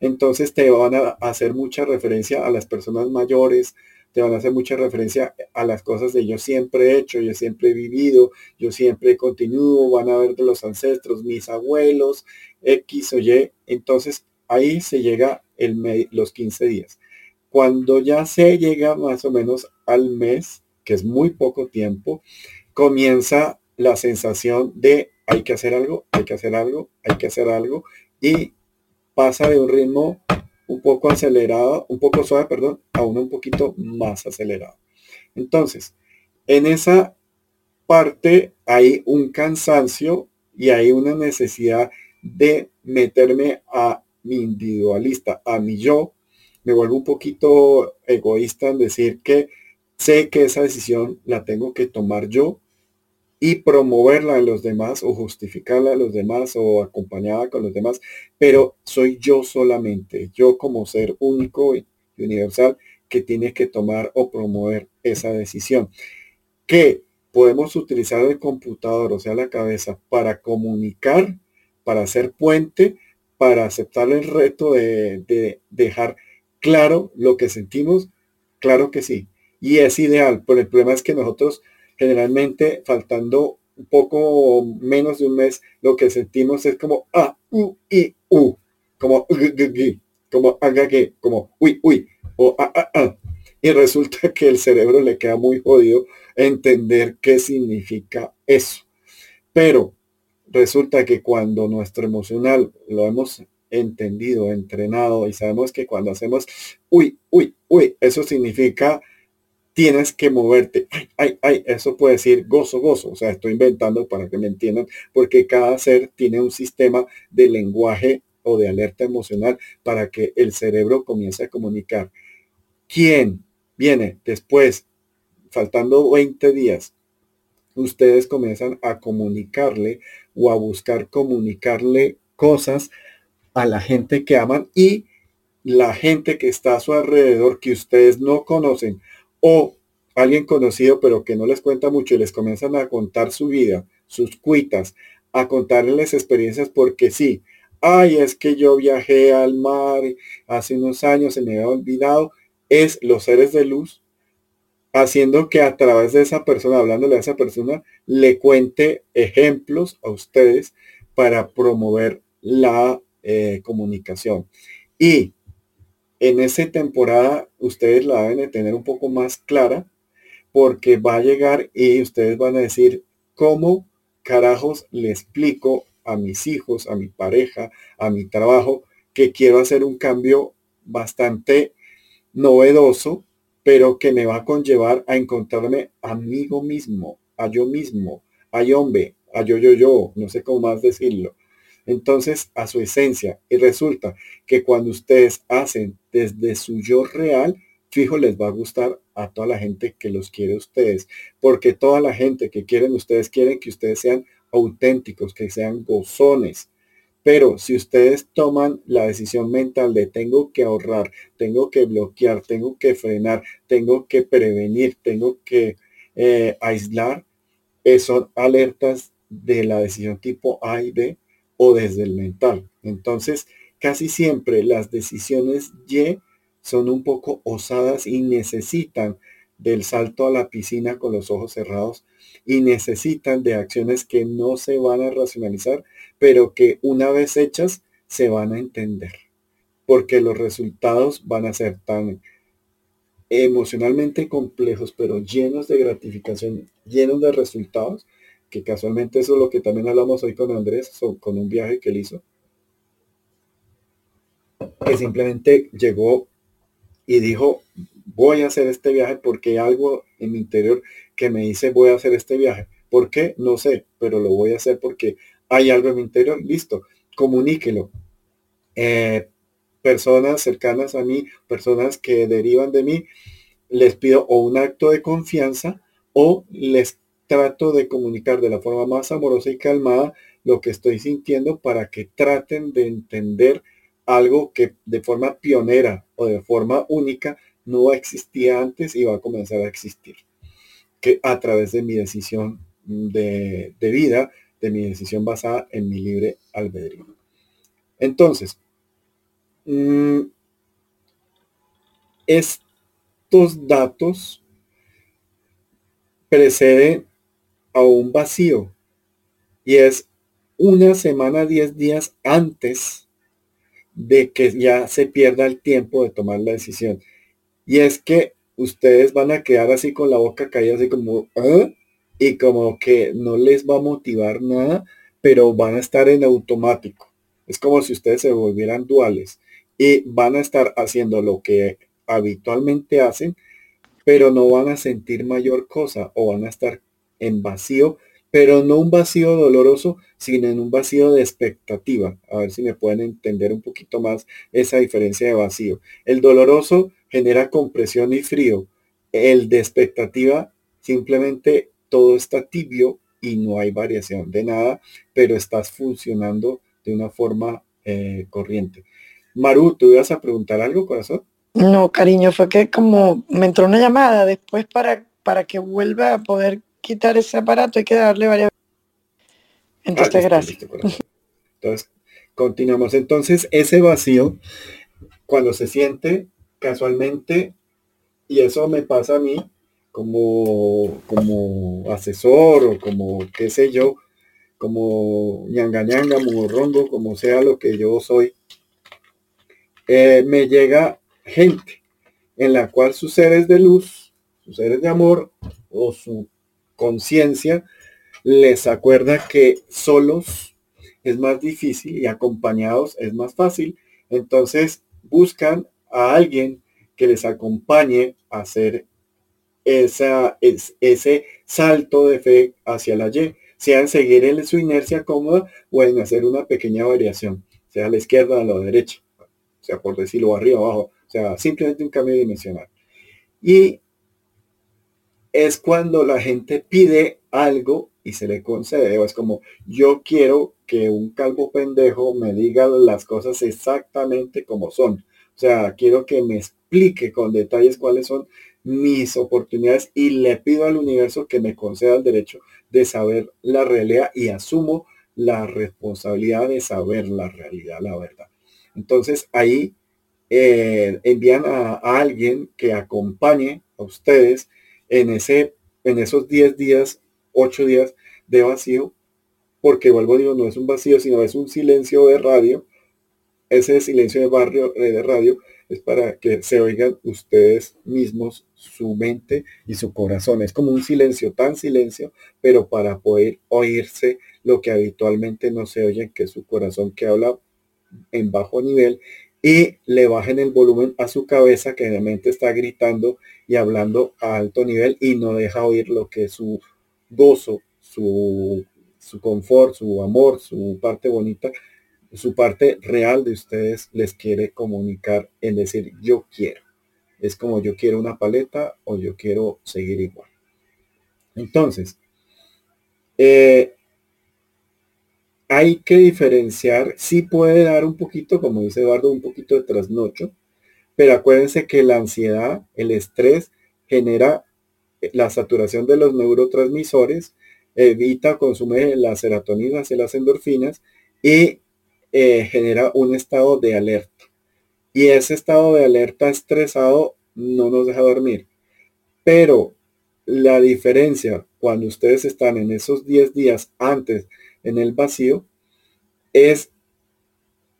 Entonces te van a hacer mucha referencia a las personas mayores, te van a hacer mucha referencia a las cosas de yo siempre he hecho, yo siempre he vivido, yo siempre continúo, van a ver de los ancestros, mis abuelos, X o Y. Entonces ahí se llega el los 15 días. Cuando ya se llega más o menos al mes, que es muy poco tiempo, comienza la sensación de hay que hacer algo, hay que hacer algo, hay que hacer algo y pasa de un ritmo un poco acelerado, un poco suave, perdón, a uno un poquito más acelerado. Entonces, en esa parte hay un cansancio y hay una necesidad de meterme a mi individualista, a mi yo. Me vuelvo un poquito egoísta en decir que sé que esa decisión la tengo que tomar yo y promoverla en los demás o justificarla a los demás o acompañada con los demás, pero soy yo solamente, yo como ser único y universal que tiene que tomar o promover esa decisión. Que podemos utilizar el computador, o sea, la cabeza, para comunicar, para hacer puente, para aceptar el reto de, de dejar claro lo que sentimos, claro que sí, y es ideal, pero el problema es que nosotros generalmente faltando un poco menos de un mes, lo que sentimos es como a, u, i, u, como como haga que, como uy, uy, o a, a, a. Y resulta que el cerebro le queda muy jodido entender qué significa eso. Pero resulta que cuando nuestro emocional lo hemos entendido, entrenado y sabemos que cuando hacemos uy, uy, uy, eso significa tienes que moverte. Ay, ay, ay, eso puede decir gozo, gozo. O sea, estoy inventando para que me entiendan, porque cada ser tiene un sistema de lenguaje o de alerta emocional para que el cerebro comience a comunicar. ¿Quién viene después, faltando 20 días? Ustedes comienzan a comunicarle o a buscar comunicarle cosas a la gente que aman y la gente que está a su alrededor que ustedes no conocen o alguien conocido pero que no les cuenta mucho y les comienzan a contar su vida, sus cuitas, a contarles experiencias porque sí, ay, es que yo viajé al mar hace unos años, se me había olvidado, es los seres de luz haciendo que a través de esa persona, hablándole a esa persona, le cuente ejemplos a ustedes para promover la eh, comunicación. Y en esa temporada ustedes la deben de tener un poco más clara porque va a llegar y ustedes van a decir, ¿cómo carajos le explico a mis hijos, a mi pareja, a mi trabajo, que quiero hacer un cambio bastante novedoso, pero que me va a conllevar a encontrarme amigo mismo, a yo mismo, a hombre, a yo, yo, yo, no sé cómo más decirlo entonces a su esencia. Y resulta que cuando ustedes hacen desde su yo real, fijo les va a gustar a toda la gente que los quiere a ustedes, porque toda la gente que quieren ustedes quieren que ustedes sean auténticos, que sean gozones. Pero si ustedes toman la decisión mental de tengo que ahorrar, tengo que bloquear, tengo que frenar, tengo que prevenir, tengo que eh, aislar, eh, son alertas de la decisión tipo A y B o desde el mental. Entonces, casi siempre las decisiones Y son un poco osadas y necesitan del salto a la piscina con los ojos cerrados y necesitan de acciones que no se van a racionalizar, pero que una vez hechas se van a entender, porque los resultados van a ser tan emocionalmente complejos, pero llenos de gratificación, llenos de resultados, que casualmente eso es lo que también hablamos hoy con Andrés, con un viaje que él hizo, que simplemente llegó y dijo, voy a hacer este viaje porque hay algo en mi interior que me dice voy a hacer este viaje. ¿Por qué? No sé, pero lo voy a hacer porque hay algo en mi interior. Listo, comuníquelo. Eh, personas cercanas a mí, personas que derivan de mí, les pido o un acto de confianza o les trato de comunicar de la forma más amorosa y calmada lo que estoy sintiendo para que traten de entender algo que de forma pionera o de forma única no existía antes y va a comenzar a existir. Que a través de mi decisión de, vida, de mi decisión basada en mi libre albedrío. Entonces, mm, estos datos preceden a un vacío y es una semana, diez días antes de que ya se pierda el tiempo de tomar la decisión. Y es que ustedes van a quedar así con la boca caída, así como, ¿Ah? y como que no les va a motivar nada, pero van a estar en automático. Es como si ustedes se volvieran duales y van a estar haciendo lo que habitualmente hacen, pero no van a sentir mayor cosa o van a estar en vacío pero no un vacío doloroso, sino en un vacío de expectativa. A ver si me pueden entender un poquito más esa diferencia de vacío. El doloroso genera compresión y frío. El de expectativa, simplemente todo está tibio y no hay variación de nada, pero estás funcionando de una forma eh, corriente. Maru, ¿tú ibas a preguntar algo, corazón? No, cariño, fue que como me entró una llamada después para, para que vuelva a poder quitar ese aparato, hay que darle varias... Entonces, ah, gracias. Entonces, continuamos. Entonces, ese vacío, cuando se siente casualmente, y eso me pasa a mí como, como asesor o como, qué sé yo, como ñanga ñanga, morrongo, como sea lo que yo soy, eh, me llega gente en la cual sus seres de luz, sus seres de amor o su conciencia les acuerda que solos es más difícil y acompañados es más fácil. Entonces buscan a alguien que les acompañe a hacer esa, ese salto de fe hacia la Y, sea en seguir en su inercia cómoda o en hacer una pequeña variación, sea a la izquierda o a la derecha, o sea, por decirlo arriba, abajo, o sea, simplemente un cambio dimensional. Y es cuando la gente pide algo y se le concede. O es como, yo quiero que un calvo pendejo me diga las cosas exactamente como son. O sea, quiero que me explique con detalles cuáles son mis oportunidades y le pido al universo que me conceda el derecho de saber la realidad y asumo la responsabilidad de saber la realidad, la verdad. Entonces ahí eh, envían a, a, alguien que acompañe a ustedes en, ese, en esos 10 días, 8 días de vacío, porque vuelvo digo, no es un vacío, sino es un silencio de radio. Ese silencio de barrio eh, de radio es para que se oigan ustedes mismos su mente y su corazón. Es como un silencio, tan silencio, pero para poder oírse lo que habitualmente no se oye, que es su corazón que habla en bajo nivel y le bajen el volumen a su cabeza que realmente está gritando y hablando a alto nivel y no deja oír lo que es su gozo, su, su confort, su amor, su parte bonita, su parte real de ustedes les quiere comunicar en decir yo quiero. Es como yo quiero una paleta o yo quiero seguir igual. Entonces, eh, hay que diferenciar, sí puede dar un poquito, como dice Eduardo, un poquito de trasnocho, pero acuérdense que la ansiedad, el estrés, genera eh, la saturación de los neurotransmisores, evita, consume la serotonina y las endorfinas y eh, genera un estado de alerta. Y ese estado de alerta estresado no nos deja dormir. Pero la diferencia cuando ustedes están en esos 10 días antes en el vacío es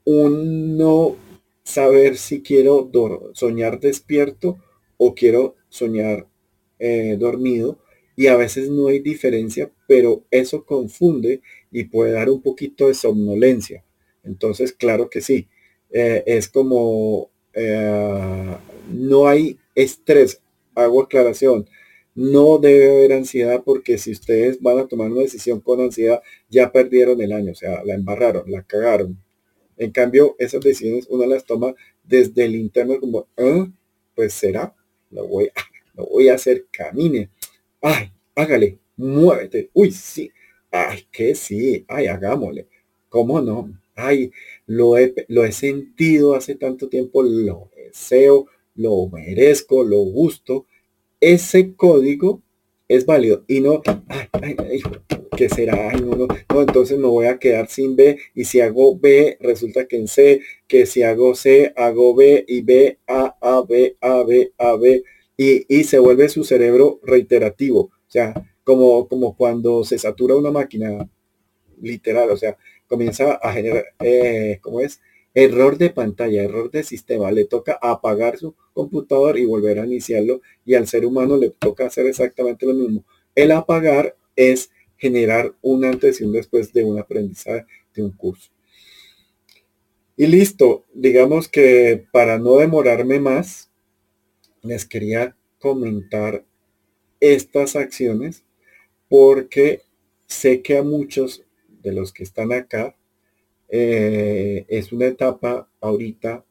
un no saber si quiero soñar despierto o quiero soñar eh, dormido y a veces no hay diferencia, pero eso confunde y puede dar un poquito de somnolencia. Entonces, claro que sí, eh, es como eh, no hay estrés, hago aclaración, no debe haber ansiedad porque si ustedes van a tomar una decisión con ansiedad, ya perdieron el año, o sea, la embarraron, la cagaron. En cambio, esas decisiones uno las toma desde el interno como, ah, pues será, lo voy, a, (laughs) lo voy a hacer, camine. Ay, hágale, muévete. Uy, sí. Ay, que sí. Ay, hagámosle. ¿Cómo no? Ay, lo he, lo he sentido hace tanto tiempo, lo deseo, lo merezco, lo gusto ese código es válido. Y no, ay, ay, ¿qué será? no, no, no, entonces me voy a quedar sin B. Y si hago B, resulta que en C, que si hago C, hago B y B, A, A, B, A, B, A, B. Y, y se vuelve su cerebro reiterativo, o sea, como, como cuando se satura una máquina literal, o sea, comienza a generar, eh, ¿cómo es? Error de pantalla, error de sistema. Le toca apagar su computador y volver a iniciarlo. Y al ser humano le toca hacer exactamente lo mismo. El apagar es generar un antes y un después de un aprendizaje de un curso. Y listo, digamos que para no demorarme más, les quería comentar estas acciones porque sé que a muchos de los que están acá eh, es una etapa ahorita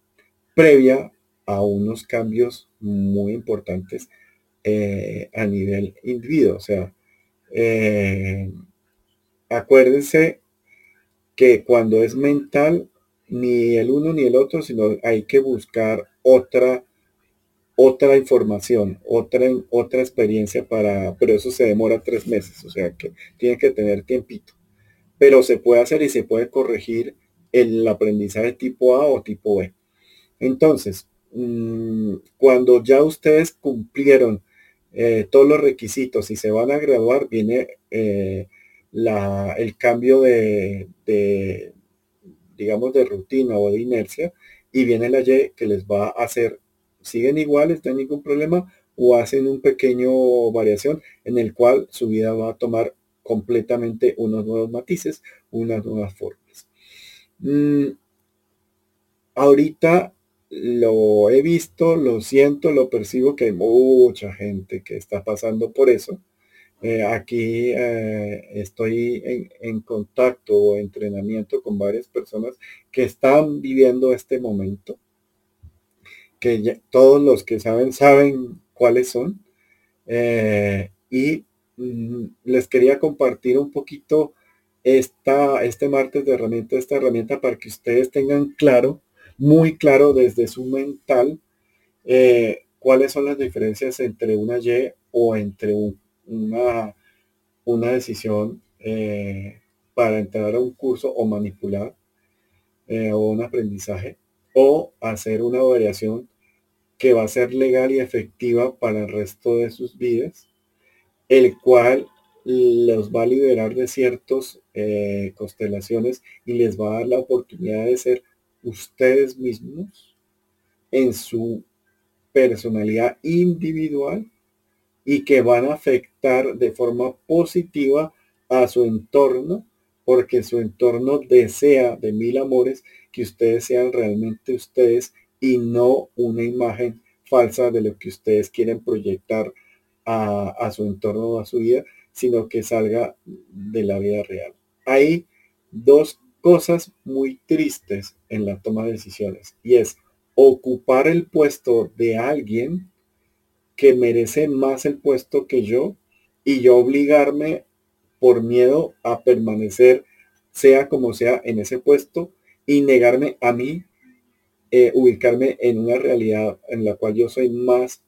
previa a unos cambios muy importantes eh, a nivel individuo. O sea, eh, acuérdense que cuando es mental, ni el uno ni el otro, sino hay que buscar otra otra información, otra, otra experiencia para, pero eso se demora tres meses, o sea que tiene que tener tiempito pero se puede hacer y se puede corregir el aprendizaje tipo A o tipo B. Entonces, mm, cuando ya ustedes cumplieron eh, todos los requisitos y se van a graduar, viene eh, el cambio de, digamos, de rutina o de inercia y viene la Y que les va a hacer, siguen iguales, no hay ningún problema, o hacen un pequeño variación en el cual su vida va a tomar completamente unos nuevos matices, unas nuevas formas. Mm, ahorita lo he visto, lo siento, lo percibo que hay mucha gente que está pasando por eso. Eh, aquí eh, estoy en, contacto o entrenamiento con varias personas que están viviendo este momento, que todos los que saben saben cuáles son. Eh, y les quería compartir un poquito esta, este martes de herramienta, esta herramienta para que ustedes tengan claro, muy claro desde su mental, eh, cuáles son las diferencias entre una Y o entre una, una decisión eh, para entrar a un curso o manipular eh, o un aprendizaje o hacer una variación que va a ser legal y efectiva para el resto de sus vidas el cual los va a liberar de ciertas eh, constelaciones y les va a dar la oportunidad de ser ustedes mismos en su personalidad individual y que van a afectar de forma positiva a su entorno porque su entorno desea de mil amores que ustedes sean realmente ustedes y no una imagen falsa de lo que ustedes quieren proyectar a, su entorno, a su vida, sino que salga de la vida real. Hay dos cosas muy tristes en la toma de decisiones y es ocupar el puesto de alguien que merece más el puesto que yo y yo obligarme por miedo a permanecer, sea como sea, en ese puesto y negarme a mí, eh, ubicarme en una realidad en la cual yo soy más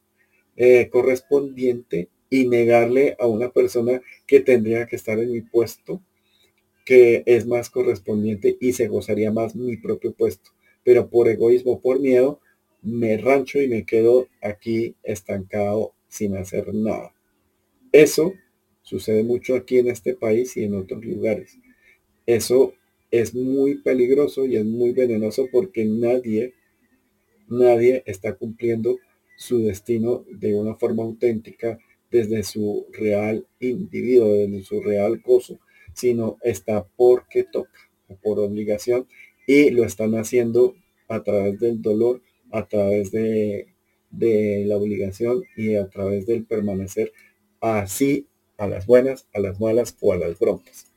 eh, correspondiente y negarle a una persona que tendría que estar en mi puesto, que es más correspondiente y se gozaría más mi propio puesto. Pero por egoísmo, por miedo, me rancho y me quedo aquí estancado sin hacer nada. Eso sucede mucho aquí en este país y en otros lugares. Eso es muy peligroso y es muy venenoso porque nadie, nadie está cumpliendo su destino de una forma auténtica desde su real individuo, desde su real gozo, sino está porque toca, por obligación, y lo están haciendo a través del dolor, a través de, de la obligación y a través del permanecer así a las buenas, a las malas o a las broncas.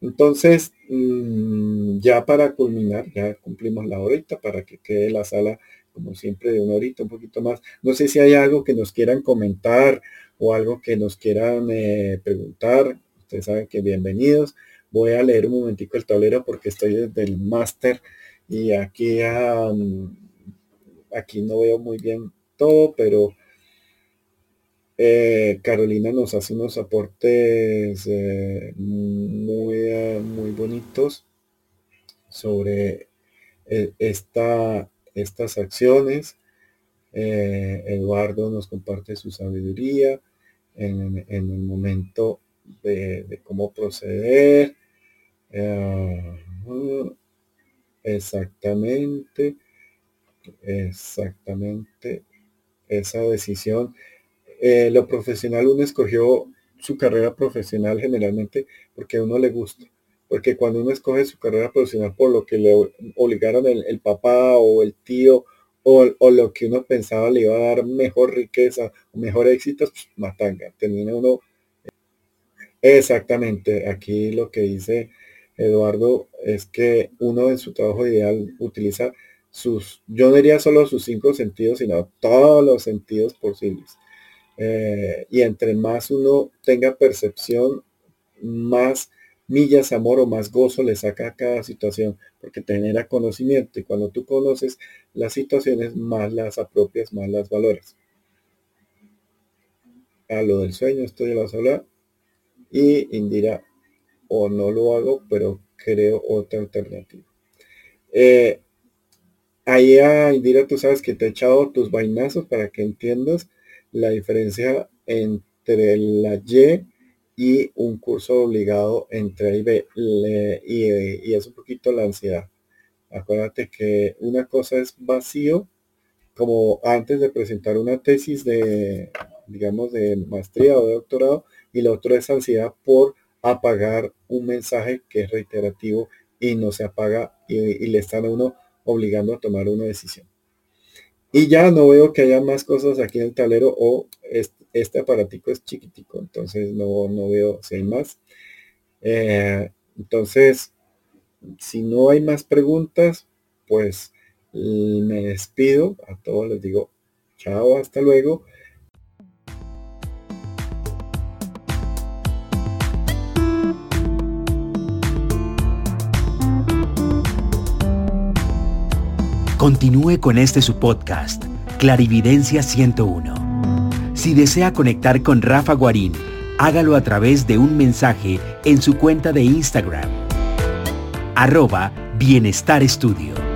Entonces, mm, ya para culminar, ya cumplimos la horita para que quede la sala, como siempre, de una horita, un poquito más. No sé si hay algo que nos quieran comentar o algo que nos quieran eh, preguntar. Ustedes saben que bienvenidos. Voy a leer un momentico el tablero porque estoy desde el máster y aquí, aquí no veo muy bien todo, pero eh, Carolina nos hace unos aportes eh, muy, muy bonitos sobre esta, estas acciones. Eduardo nos comparte su sabiduría en, el momento de, cómo proceder. exactamente, exactamente esa decisión eh, lo profesional uno escogió su carrera profesional generalmente porque a uno le gusta. Porque cuando uno escoge su carrera profesional por lo que le obligaron el, papá o el tío o, lo que uno pensaba le iba a dar mejor riqueza o mejor éxito, pues, matanga. Termina uno. Exactamente. Aquí lo que dice Eduardo es que uno en su trabajo ideal utiliza sus, yo no diría solo sus cinco sentidos, sino todos los sentidos posibles. Eh, y entre más uno tenga percepción, más millas amor o más gozo le saca a cada situación, porque te genera conocimiento y cuando tú conoces las situaciones, más las apropias, más las valoras. A lo del sueño estoy a la sola y Indira, o no lo hago, pero creo otra alternativa. Eh, ahí a Indira, tú sabes que te he echado tus vainazos para que entiendas la diferencia entre la Y y un curso obligado entre A y B. y, es un poquito la ansiedad. Acuérdate que una cosa es vacío, como antes de presentar una tesis de, digamos, de maestría o de doctorado, y la otra es ansiedad por apagar un mensaje que es reiterativo y no se apaga y, le están a uno obligando a tomar una decisión. Y ya no veo que haya más cosas aquí en el tablero o este, aparatico es chiquitico, entonces no, no veo si hay más. Eh, entonces, si no hay más preguntas, pues me despido. A todos les digo chao, hasta luego. Continúe con este su podcast, Clarividencia 101. Si desea conectar con Rafa Guarín, hágalo a través de un mensaje en su cuenta de Instagram. Arroba Bienestar Estudio.